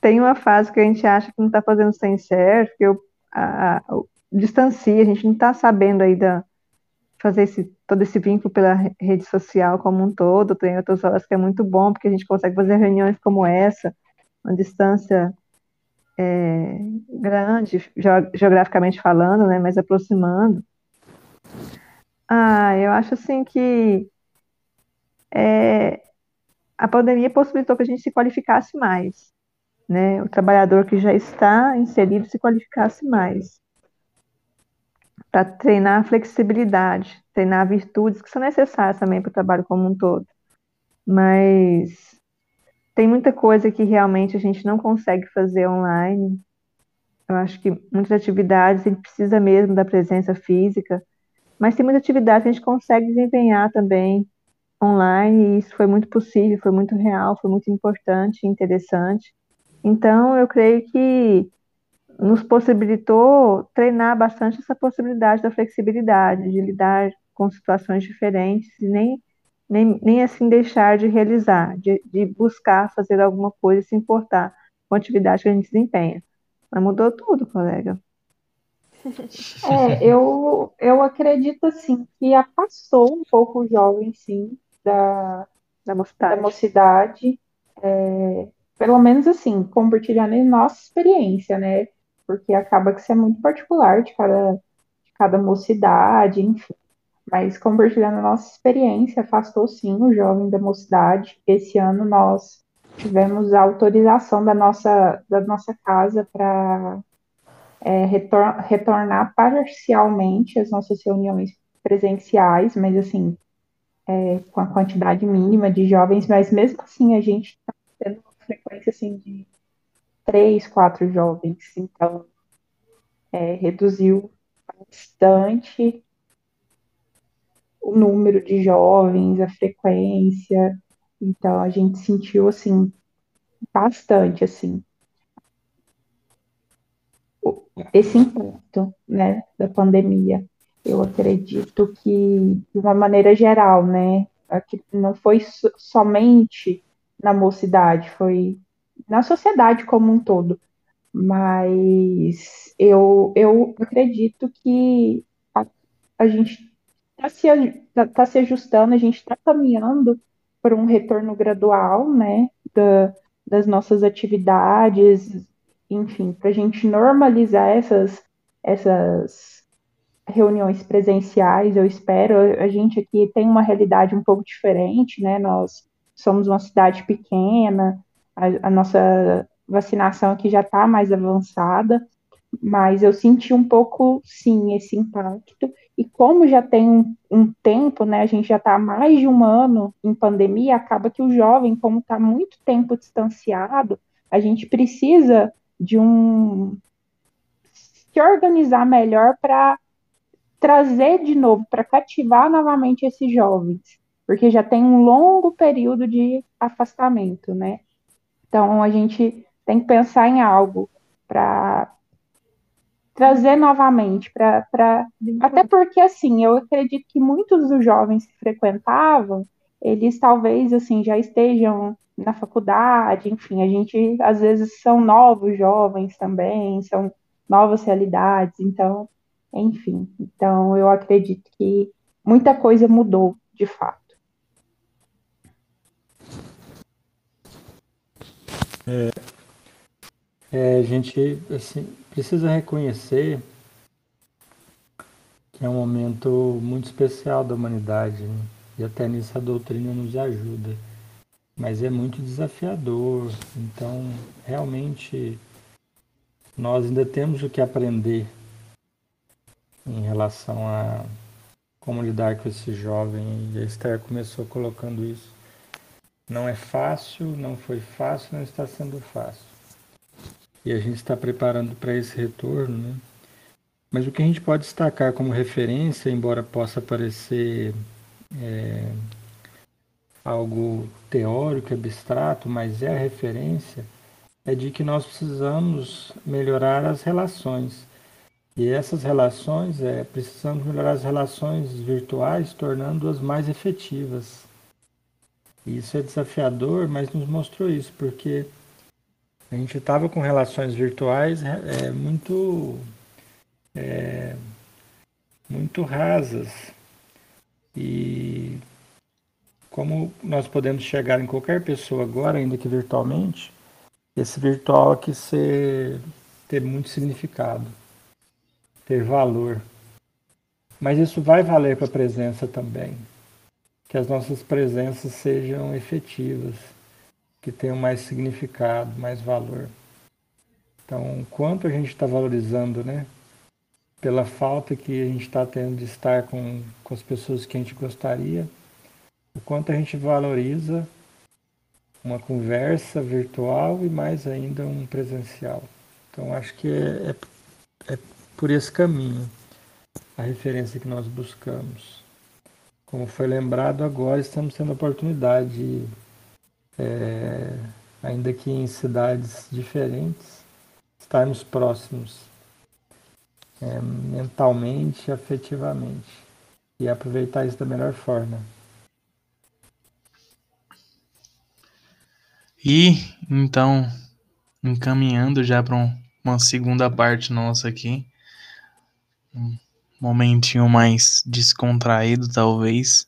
tem uma fase que a gente acha que não está fazendo sem certo, que eu a, a, distancia, a gente não está sabendo ainda fazer esse, todo esse vínculo pela rede social como um todo. Tem outras horas que é muito bom, porque a gente consegue fazer reuniões como essa, uma distância é, grande, geograficamente falando, né, mas aproximando. Ah, eu acho assim que é, a pandemia possibilitou que a gente se qualificasse mais, né? O trabalhador que já está inserido se qualificasse mais para treinar a flexibilidade, treinar virtudes que são necessárias também para o trabalho como um todo. Mas tem muita coisa que realmente a gente não consegue fazer online. Eu acho que muitas atividades a gente precisa mesmo da presença física mas tem muita atividade que a gente consegue desempenhar também online, e isso foi muito possível, foi muito real, foi muito importante, interessante. Então, eu creio que nos possibilitou treinar bastante essa possibilidade da flexibilidade, de lidar com situações diferentes e nem, nem, nem assim deixar de realizar, de, de buscar fazer alguma coisa e se importar com a atividade que a gente desempenha. Mas mudou tudo, colega. É, eu, eu acredito assim que afastou um pouco o jovem, sim, da, da mocidade. Da mocidade é, pelo menos assim, compartilhando a nossa experiência, né? Porque acaba que isso é muito particular de cada, de cada mocidade, enfim. Mas compartilhando a nossa experiência, afastou sim o jovem da mocidade. Esse ano nós tivemos a autorização da nossa, da nossa casa para é, retor retornar parcialmente as nossas reuniões presenciais, mas assim, é, com a quantidade mínima de jovens, mas mesmo assim a gente está tendo uma frequência assim de três, quatro jovens, então é, reduziu bastante o número de jovens, a frequência, então a gente sentiu assim bastante assim esse impacto né, da pandemia. Eu acredito que, de uma maneira geral, né, não foi somente na mocidade, foi na sociedade como um todo. Mas eu, eu acredito que a, a gente está se, tá, tá se ajustando, a gente está caminhando para um retorno gradual, né, da, das nossas atividades, enfim, para a gente normalizar essas, essas reuniões presenciais, eu espero. A gente aqui tem uma realidade um pouco diferente, né? Nós somos uma cidade pequena, a, a nossa vacinação aqui já está mais avançada, mas eu senti um pouco, sim, esse impacto. E como já tem um, um tempo, né, a gente já está mais de um ano em pandemia, acaba que o jovem, como está muito tempo distanciado, a gente precisa de um se organizar melhor para trazer de novo, para cativar novamente esses jovens. porque já tem um longo período de afastamento, né? Então a gente tem que pensar em algo para trazer novamente, para até porque assim, eu acredito que muitos dos jovens que frequentavam, eles talvez assim já estejam na faculdade, enfim, a gente às vezes são novos jovens também, são novas realidades, então, enfim, então eu acredito que muita coisa mudou de fato. É, é, a gente assim, precisa reconhecer que é um momento muito especial da humanidade, né? e até nisso a doutrina nos ajuda. Mas é muito desafiador, então realmente nós ainda temos o que aprender em relação a como lidar com esse jovem, e a Esther começou colocando isso. Não é fácil, não foi fácil, não está sendo fácil. E a gente está preparando para esse retorno, né? Mas o que a gente pode destacar como referência, embora possa parecer é, algo teórico, abstrato, mas é a referência, é de que nós precisamos melhorar as relações. E essas relações, é, precisamos melhorar as relações virtuais, tornando-as mais efetivas. Isso é desafiador, mas nos mostrou isso, porque a gente estava com relações virtuais é, é, muito, é, muito rasas. E como nós podemos chegar em qualquer pessoa agora, ainda que virtualmente, esse virtual aqui ser, ter muito significado, ter valor. Mas isso vai valer para a presença também que as nossas presenças sejam efetivas, que tenham mais significado, mais valor. Então, quanto a gente está valorizando, né? Pela falta que a gente está tendo de estar com, com as pessoas que a gente gostaria, o quanto a gente valoriza uma conversa virtual e mais ainda um presencial. Então, acho que é, é, é por esse caminho a referência que nós buscamos como foi lembrado agora, estamos tendo a oportunidade, é, ainda que em cidades diferentes, estarmos próximos é, mentalmente, afetivamente e aproveitar isso da melhor forma. E então, encaminhando já para um, uma segunda parte nossa aqui, momentinho mais descontraído, talvez,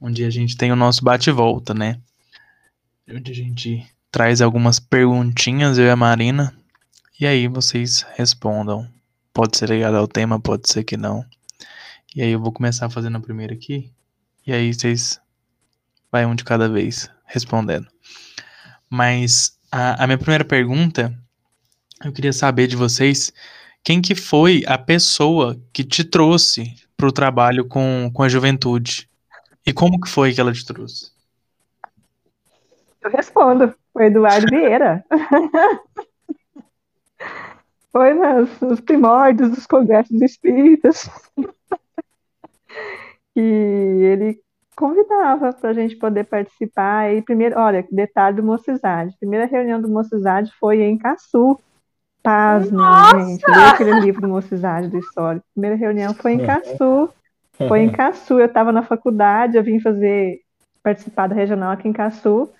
onde a gente tem o nosso bate-volta, né? Onde a gente traz algumas perguntinhas, eu e a Marina, e aí vocês respondam. Pode ser ligado ao tema, pode ser que não. E aí eu vou começar fazendo a primeira aqui, e aí vocês vai um de cada vez respondendo. Mas a, a minha primeira pergunta, eu queria saber de vocês quem que foi a pessoa que te trouxe para o trabalho com, com a juventude? E como que foi que ela te trouxe? Eu respondo. Foi Eduardo Vieira. foi nos, primórdios dos congressos espíritas. que ele convidava para a gente poder participar. E primeiro, olha, detalhe do Mocizade. A primeira reunião do Mocizade foi em Caçu, Pasmem, gente. Li aquele livro do Mocidade do Histórico. Primeira reunião foi em Caçu. Foi em Caçu. Eu estava na faculdade, eu vim fazer, participar da regional aqui em Caçu.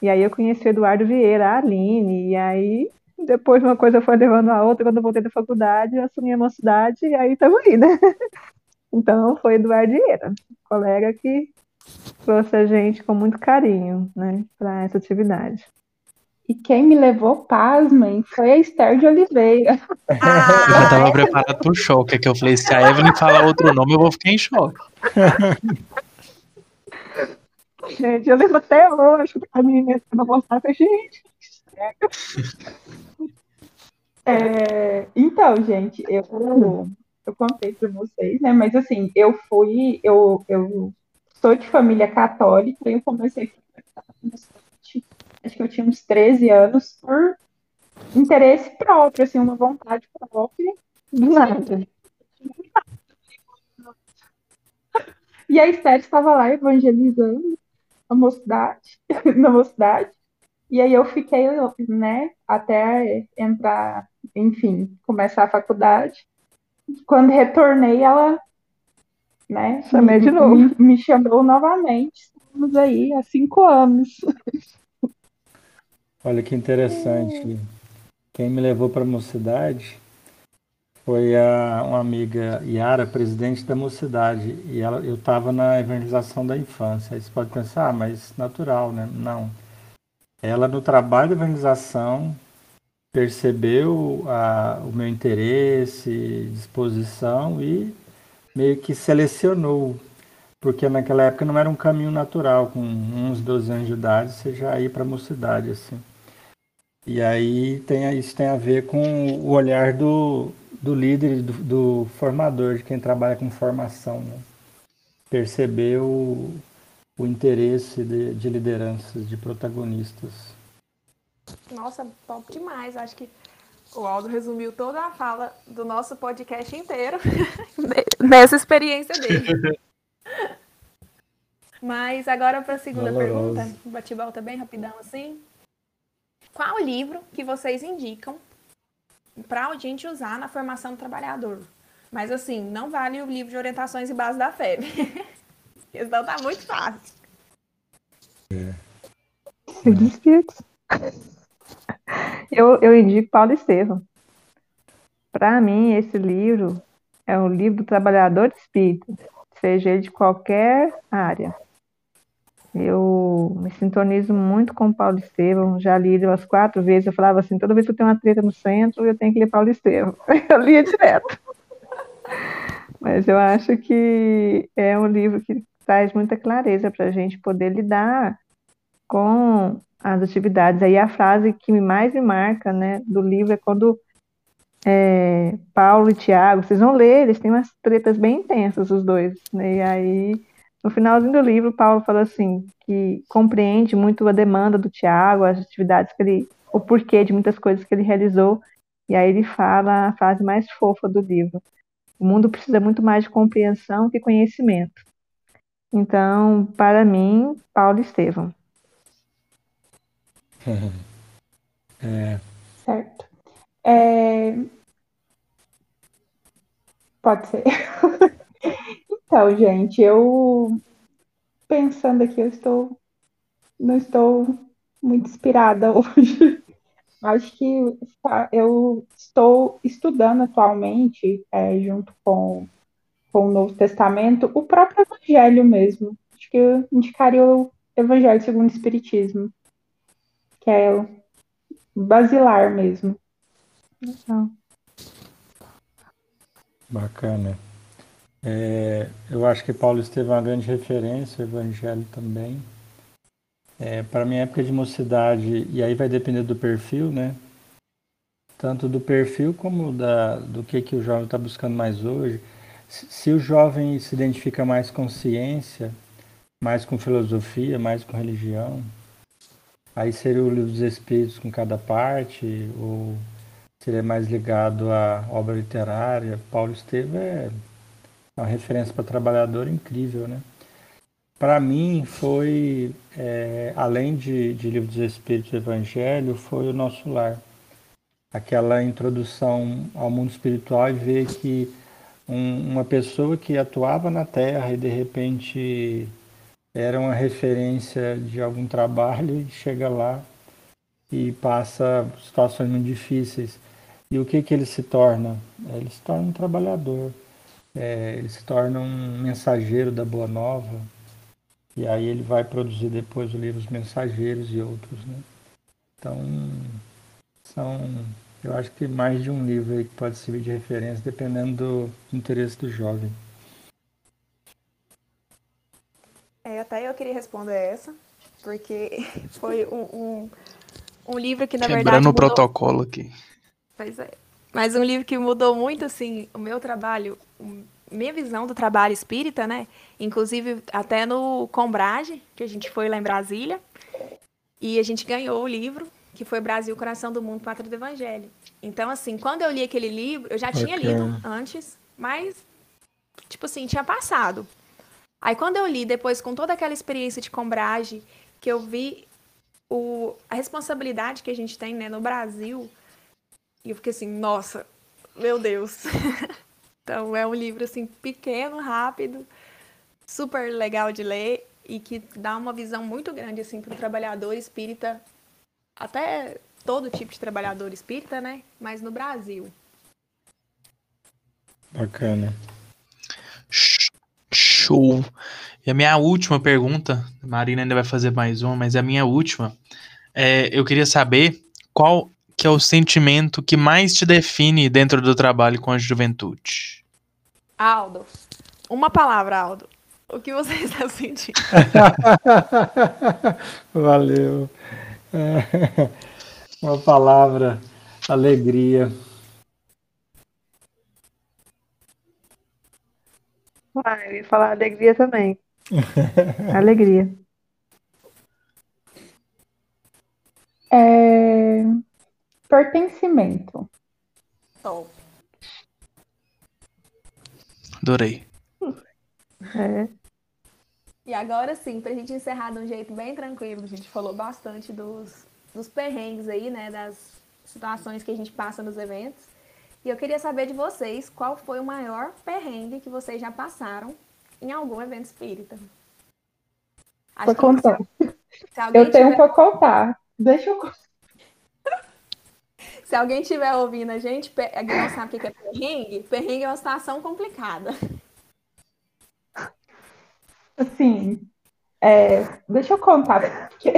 E aí eu conheci o Eduardo Vieira, a Aline, e aí depois uma coisa foi levando a outra. Quando eu voltei da faculdade, eu assumi a mocidade e aí estamos aí, né? Então foi Eduardo Vieira, colega que trouxe a gente com muito carinho, né, para essa atividade. E quem me levou, pasmem, foi a Esther de Oliveira. Ah, eu já tava preparado pro choque, que eu falei, se a Evelyn falar outro nome, eu vou ficar em choque. gente, eu lembro até hoje, a menina não gostava, gente, é, então, gente, eu, eu contei para vocês, né? Mas assim, eu fui, eu, eu sou de família católica e eu comecei a acho que eu tinha uns 13 anos, por interesse próprio, assim, uma vontade própria, do nada. E a Esther estava lá evangelizando a mocidade, na mocidade. E aí eu fiquei, né, até entrar, enfim, começar a faculdade. Quando retornei, ela, né, Chamei de novo. me, me chamou novamente. Estamos aí há cinco anos. Olha que interessante. Quem me levou para a mocidade foi a, uma amiga Yara, presidente da mocidade. E ela, eu estava na evangelização da infância. Aí você pode pensar, ah, mas natural, né? Não. Ela, no trabalho de evangelização, percebeu a, o meu interesse, disposição e meio que selecionou. Porque naquela época não era um caminho natural, com uns 12 anos de idade, você já ir para a mocidade, assim. E aí tem, isso tem a ver com o olhar do, do líder, do, do formador, de quem trabalha com formação. Né? Perceber o, o interesse de, de lideranças, de protagonistas. Nossa, top demais. Acho que o Aldo resumiu toda a fala do nosso podcast inteiro nessa experiência dele. Mas agora para a segunda Doloroso. pergunta, bate-volta bem rapidão assim. Qual o livro que vocês indicam para a gente usar na formação do trabalhador? Mas assim, não vale o livro de orientações e bases da FEB. Senão tá muito fácil. Disse eu, eu indico Paulo Estevam. Para mim, esse livro é um livro do trabalhador de espírito, seja ele de qualquer área. Eu me sintonizo muito com Paulo Estevam, já li ele umas quatro vezes. Eu falava assim: toda vez que eu tenho uma treta no centro, eu tenho que ler Paulo Estevam. Eu lia direto. Mas eu acho que é um livro que traz muita clareza para a gente poder lidar com as atividades. Aí a frase que mais me marca né, do livro é quando é, Paulo e Tiago, vocês vão ler, eles têm umas tretas bem intensas, os dois. Né, e aí, no finalzinho do livro, Paulo fala assim, que compreende muito a demanda do Tiago, as atividades que ele, o porquê de muitas coisas que ele realizou. E aí ele fala a frase mais fofa do livro. O mundo precisa muito mais de compreensão que conhecimento. Então, para mim, Paulo Estevam. É, Certo. É, Pode ser. Então, gente, eu pensando aqui, eu estou não estou muito inspirada hoje. Acho que eu estou estudando atualmente, é, junto com, com o Novo Testamento, o próprio Evangelho mesmo. Acho que eu indicaria o Evangelho segundo o Espiritismo, que é o basilar mesmo. Então, bacana. É, eu acho que Paulo Estevam é uma grande referência, o Evangelho também. É, para minha época de mocidade, e aí vai depender do perfil, né? Tanto do perfil como da, do que, que o jovem está buscando mais hoje. Se, se o jovem se identifica mais com ciência, mais com filosofia, mais com religião, aí seria o livro dos Espíritos com cada parte, ou seria mais ligado à obra literária. Paulo Estevam é uma referência para trabalhador incrível, né? Para mim foi, é, além de, de Livro dos Espíritos e Evangelho, foi o Nosso Lar. Aquela introdução ao mundo espiritual e ver que um- uma pessoa que atuava na Terra e de repente era uma referência de algum trabalho e chega lá e passa situações muito difíceis. E o que que ele se torna? Ele se torna um trabalhador. É, ele se torna um mensageiro da Boa Nova. E aí ele vai produzir depois o livro Os Mensageiros e outros, né? Então, são, eu acho que mais de um livro aí que pode servir de referência, dependendo do interesse do jovem. É, até eu queria responder essa, porque foi um, um, um livro que, na verdade, Quebrando o protocolo aqui. Pois é. Mas um livro que mudou muito, assim, o meu trabalho, minha visão do trabalho espírita, né? Inclusive, até no Combrage, que a gente foi lá em Brasília, e a gente ganhou o livro, que foi Brasil, Coração do Mundo, Pátria do Evangelho. Então, assim, quando eu li aquele livro, eu já tinha lido Bacana. antes, mas, tipo assim, tinha passado. Aí quando eu li, depois com toda aquela experiência de combragem, que eu vi o, a responsabilidade que a gente tem né, no Brasil, e eu fiquei assim, nossa, meu Deus. então é um livro assim pequeno, rápido, super legal de ler e que dá uma visão muito grande assim para o trabalhador espírita, até todo tipo de trabalhador espírita, né? Mas no Brasil. Bacana. Show. E a minha última pergunta, a Marina ainda vai fazer mais uma, mas a minha última, é, eu queria saber qual que é o sentimento que mais te define dentro do trabalho com a juventude. Aldo, uma palavra, Aldo. O que você está sentindo? Valeu. Uma palavra, alegria. Ah, eu ia falar alegria também. alegria. É... Pertencimento. Top. Adorei. É. E agora sim, pra gente encerrar de um jeito bem tranquilo, a gente falou bastante dos, dos perrengues aí, né? Das situações que a gente passa nos eventos. E eu queria saber de vocês qual foi o maior perrengue que vocês já passaram em algum evento espírita. Vou contar. eu tenho tiver... para contar. Deixa eu Se alguém estiver ouvindo a gente, alguém não sabe o que é perrengue, perrengue é uma situação complicada. Assim, é, deixa eu contar, porque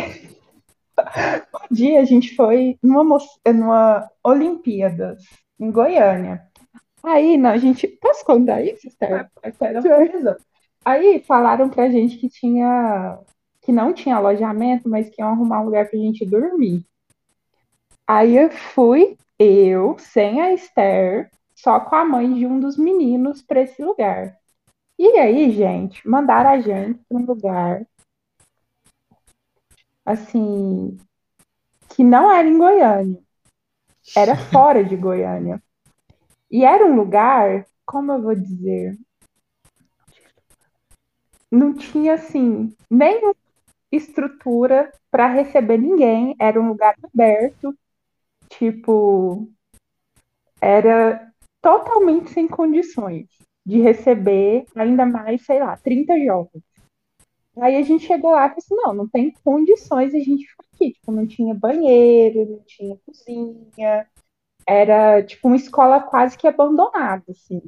um dia a gente foi numa, numa Olimpíadas em Goiânia. Aí, não, a gente. Posso contar isso, Esther? Aí falaram pra gente que tinha. que não tinha alojamento, mas que iam arrumar um lugar pra gente dormir. Aí eu fui, eu, sem a Esther, só com a mãe de um dos meninos para esse lugar. E aí, gente, mandaram a gente para um lugar assim que não era em Goiânia, era fora de Goiânia. E era um lugar, como eu vou dizer, não tinha assim nem estrutura para receber ninguém, era um lugar aberto, tipo, era totalmente sem condições de receber ainda mais, sei lá, 30 jovens. Aí a gente chegou lá e falou assim, não, não tem condições a gente ficar aqui. Tipo, não tinha banheiro, não tinha cozinha. Era, tipo, uma escola quase que abandonada, assim.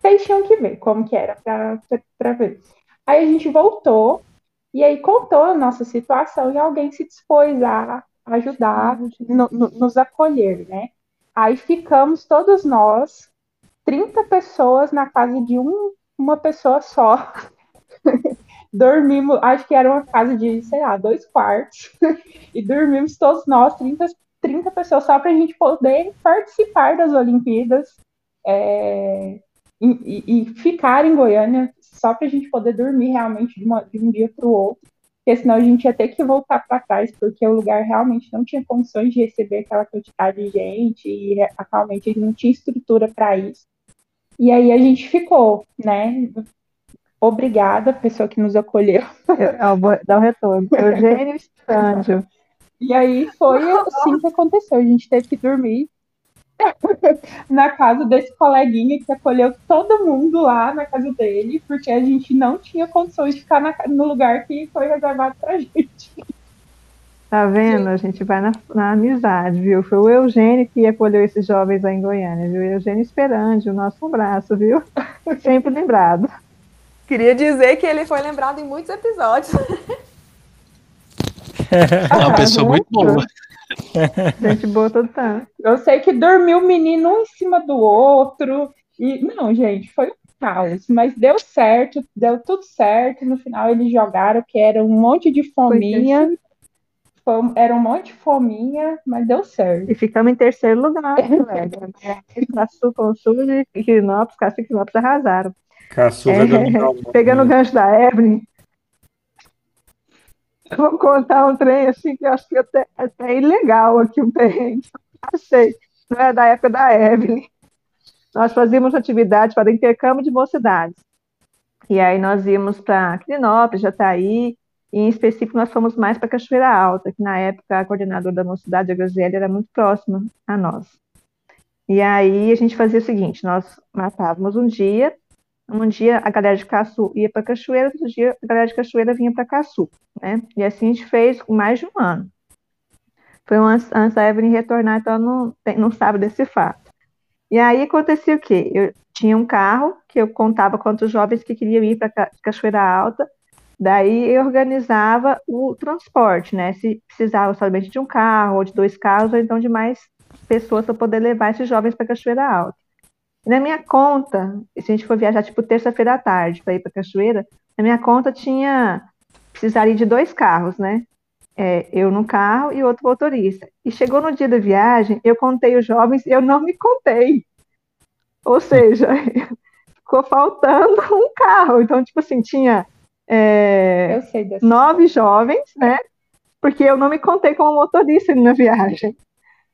Vocês tinham que ver como que era para ver. Aí a gente voltou e aí contou a nossa situação e alguém se dispôs a ajudar, no, no, nos acolher, né? Aí ficamos todos nós 30 pessoas na casa de um, uma pessoa só. dormimos, acho que era uma casa de, sei lá, dois quartos. e dormimos todos nós, 30, 30 pessoas, só para a gente poder participar das Olimpíadas é, e, e, ficar em Goiânia, só para a gente poder dormir realmente de, uma, de um dia para o outro. Porque senão a gente ia ter que voltar para trás, porque o lugar realmente não tinha condições de receber aquela quantidade de gente e realmente não tinha estrutura para isso. E aí a gente ficou, né? Obrigada, pessoa que nos acolheu. Eu vou dar o um retorno. Eugênio Estândio. E aí foi assim que aconteceu. A gente teve que dormir na casa desse coleguinha que acolheu todo mundo lá na casa dele, porque a gente não tinha condições de ficar na, no lugar que foi reservado pra gente. Tá vendo? A gente vai na, na, amizade, viu? Foi o Eugênio que acolheu esses jovens lá em Goiânia, viu? Eugênio Esperante, o nosso abraço, viu? Sempre lembrado. Queria dizer que ele foi lembrado em muitos episódios. É uma pessoa muito boa. Gente boa todo tanto. Eu sei que dormiu o menino um em cima do outro. E, não, gente, foi um caos. Mas deu certo, deu tudo certo. No final eles jogaram, que era um monte de fominha. Foi, era um monte de fominha, mas deu certo. E ficamos em terceiro lugar, velho. Caçu, Consul e Quinópolis, Caçu e Quinópolis arrasaram. Caçu é, Pegando o gancho da Evelyn, vou contar um trem assim que eu acho que até, até é ilegal aqui um trem. Achei. Não é da época da Evelyn. Nós fazíamos atividade para intercâmbio de mocidades. E aí nós íamos para Quirinópolis, Jataí, e em específico nós fomos mais para Cachoeira Alta, que na época a coordenadora da mocidade, a Graziella, era muito próxima a nós. E aí a gente fazia o seguinte, nós matávamos um dia, um dia a galera de Caçu ia para Cachoeira, outro dia a galera de Cachoeira vinha para Caçu, né? E assim a gente fez mais de um ano. Foi antes, antes da Evelyn retornar, então não, não sabe desse fato. E aí acontecia o quê? Eu tinha um carro que eu contava quantos jovens que queriam ir para Cachoeira Alta, daí eu organizava o transporte, né? Se precisava somente de um carro, ou de dois carros, ou então de mais pessoas para poder levar esses jovens para Cachoeira Alta. E na minha conta, se a gente for viajar tipo terça-feira à tarde para ir para Cachoeira, na minha conta tinha precisaria de dois carros, né? É, eu no carro e outro motorista. E chegou no dia da viagem, eu contei os jovens, eu não me contei. Ou seja, ficou faltando um carro. Então, tipo assim, tinha é, nove jovens, né? Porque eu não me contei como motorista na viagem.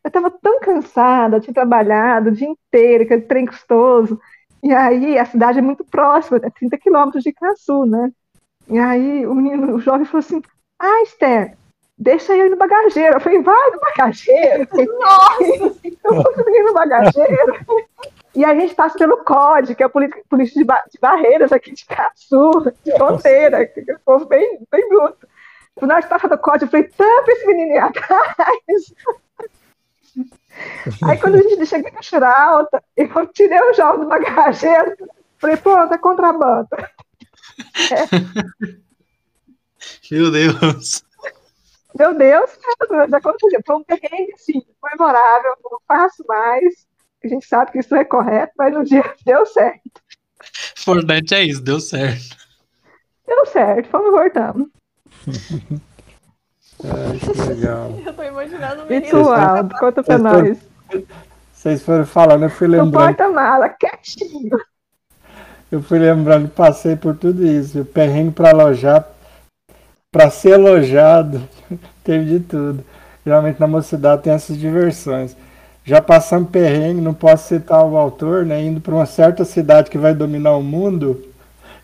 Eu estava tão cansada, tinha trabalhado o dia inteiro, aquele trem custoso. E aí, a cidade é muito próxima, é 30 quilômetros de Caçu, né? E aí, o menino, o jovem falou assim: Ah, Esther, deixa eu ir no bagageiro. Eu falei: Vai no bagageiro. Nossa! eu fui no bagageiro. E a gente passa pelo COD, que é a polícia, de, ba de, barreiras aqui de Caçu, de fronteira, que é um povo bem, bem bruto. Quando nós passamos do COD, eu falei, tampa esse menino atrás. Aí quando a gente chega em Cachoeira Alta, eu tirei o jovem do bagageiro, falei, pronto, é contrabando. É. Meu Deus. Meu Deus, já aconteceu. Foi um perrengue, assim, memorável, não faço mais. A gente sabe que isso não é correto, mas no dia deu certo. Importante é isso, deu certo. Deu certo, fomos voltamos. Ai, que legal. Eu tô imaginando o menino. E tu, Aldo, conta pra nós. Vocês foram falando, eu fui lembrando. No porta-mala, quietinho. Eu fui lembrando, passei por tudo isso. O perrengue para alojar, para ser alojado, teve de tudo. Geralmente na mocidade tem essas diversões. Já passamos perrengue, não posso citar o autor, né? Indo para uma certa cidade que vai dominar o mundo,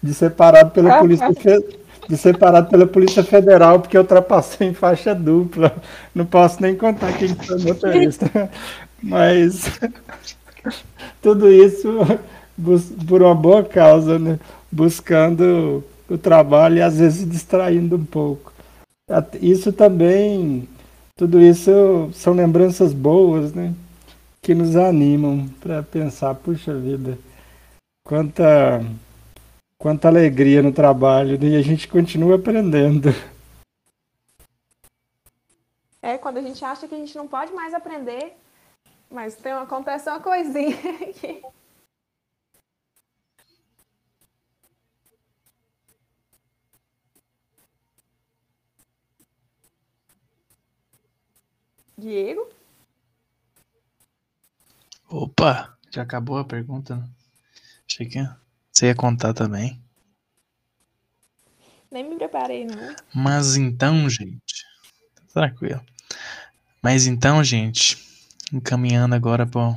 de separado pela polícia de separado pela Polícia Federal porque eu ultrapassei em faixa dupla. Não posso nem contar quem foi o motorista. Mas tudo isso por uma boa causa, né? Buscando o trabalho e às vezes distraindo um pouco. Isso também, tudo isso são lembranças boas, né? Que nos animam para pensar, puxa vida, quanta quanta alegria no trabalho né? e a gente continua aprendendo. É, quando a gente acha que a gente não pode mais aprender, mas tem, acontece uma coisinha aqui. Diego? Opa, já acabou a pergunta? Achei que você ia contar também. Nem me preparei, não. Mas então, gente. Tranquilo. Mas então, gente. Encaminhando agora pro,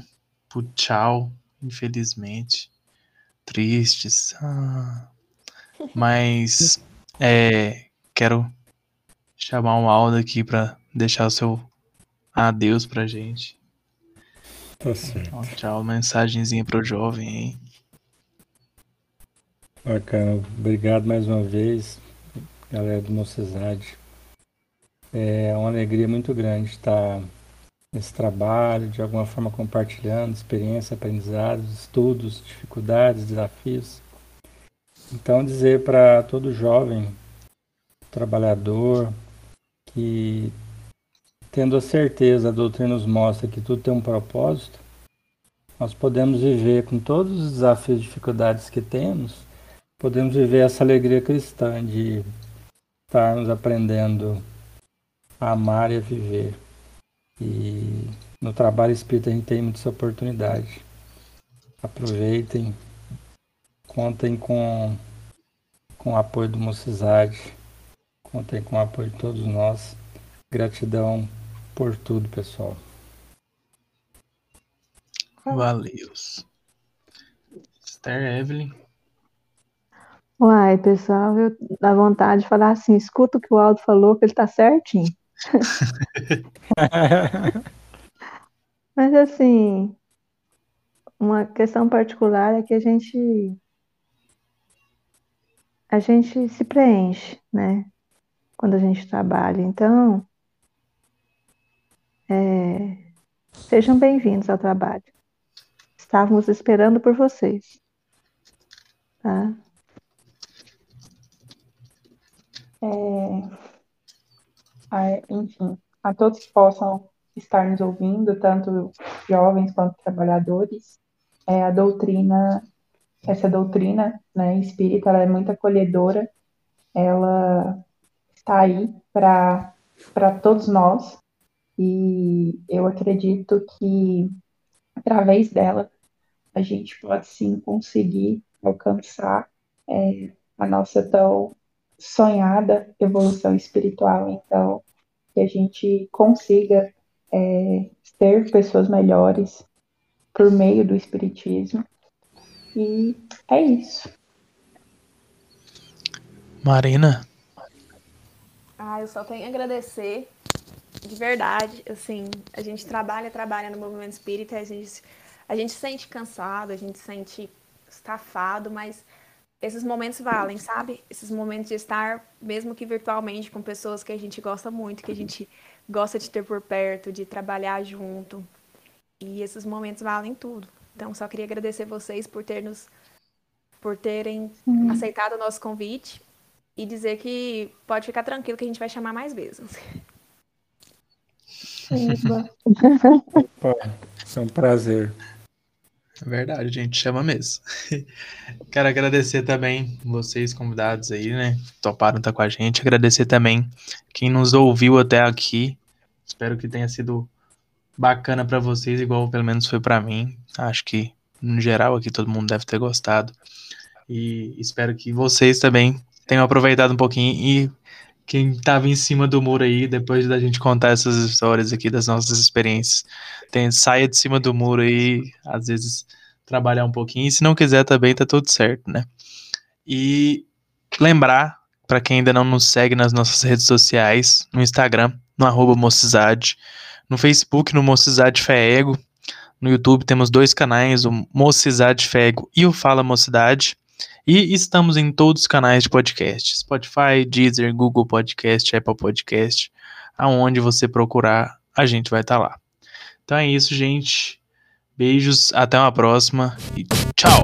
pro tchau. Infelizmente. Tristes. Ah. Mas. É, quero chamar o Aldo aqui para deixar o seu adeus pra gente. Tá certo. Tchau, mensagenzinha pro jovem aí. Bacana, obrigado mais uma vez, galera do Mocesade. É uma alegria muito grande estar nesse trabalho, de alguma forma compartilhando experiência, aprendizados, estudos, dificuldades, desafios. Então, dizer para todo jovem, trabalhador, que tendo a certeza, a doutrina nos mostra que tudo tem um propósito, nós podemos viver com todos os desafios e dificuldades que temos, podemos viver essa alegria cristã de estarmos aprendendo a amar e a viver. E no trabalho espírita a gente tem muita oportunidade. Aproveitem, contem com, com o apoio do Mocizade, contem com o apoio de todos nós. Gratidão por tudo, pessoal. Valeu. Esther Evelyn. Uai, pessoal, eu dá vontade de falar assim, escuta o que o Aldo falou, que ele tá certinho. Mas assim, uma questão particular é que a gente a gente se preenche, né? Quando a gente trabalha. Então, é, sejam bem-vindos ao trabalho. Estávamos esperando por vocês. Tá? É, enfim, a todos que possam estar nos ouvindo, tanto jovens quanto trabalhadores, é, a doutrina, essa doutrina né, espírita, ela é muito acolhedora, ela está aí para todos nós, e eu acredito que através dela a gente pode sim conseguir alcançar é, a nossa tão sonhada evolução espiritual. Então, que a gente consiga é, ter pessoas melhores por meio do espiritismo. E é isso. Marina? Ah, eu só tenho a agradecer, de verdade. Assim, a gente trabalha, trabalha no movimento espírita, a gente, a gente sente cansado, a gente sente estafado, mas esses momentos valem, sabe? Esses momentos de estar, mesmo que virtualmente, com pessoas que a gente gosta muito, que a gente gosta de ter por perto, de trabalhar junto. E esses momentos valem tudo. Então, só queria agradecer vocês por ter nos por terem uhum. aceitado o nosso convite e dizer que pode ficar tranquilo que a gente vai chamar mais vezes. Opa, é um prazer. É verdade, a gente chama mesmo. Quero agradecer também vocês, convidados aí, né? Toparam estar com a gente. Agradecer também quem nos ouviu até aqui. Espero que tenha sido bacana para vocês, igual pelo menos foi para mim. Acho que, no geral, aqui todo mundo deve ter gostado. E espero que vocês também tenham aproveitado um pouquinho e quem estava em cima do muro aí, depois da gente contar essas histórias aqui das nossas experiências, tem, saia de cima do muro aí, às vezes trabalhar um pouquinho, e se não quiser também tá tudo certo, né? E lembrar, para quem ainda não nos segue nas nossas redes sociais, no Instagram, no arroba Mocizade, no Facebook, no Mocizade Fego, no YouTube temos dois canais, o Mocizade Fego e o Fala Mocidade. E estamos em todos os canais de podcast: Spotify, Deezer, Google Podcast, Apple Podcast. Aonde você procurar, a gente vai estar tá lá. Então é isso, gente. Beijos, até uma próxima e tchau!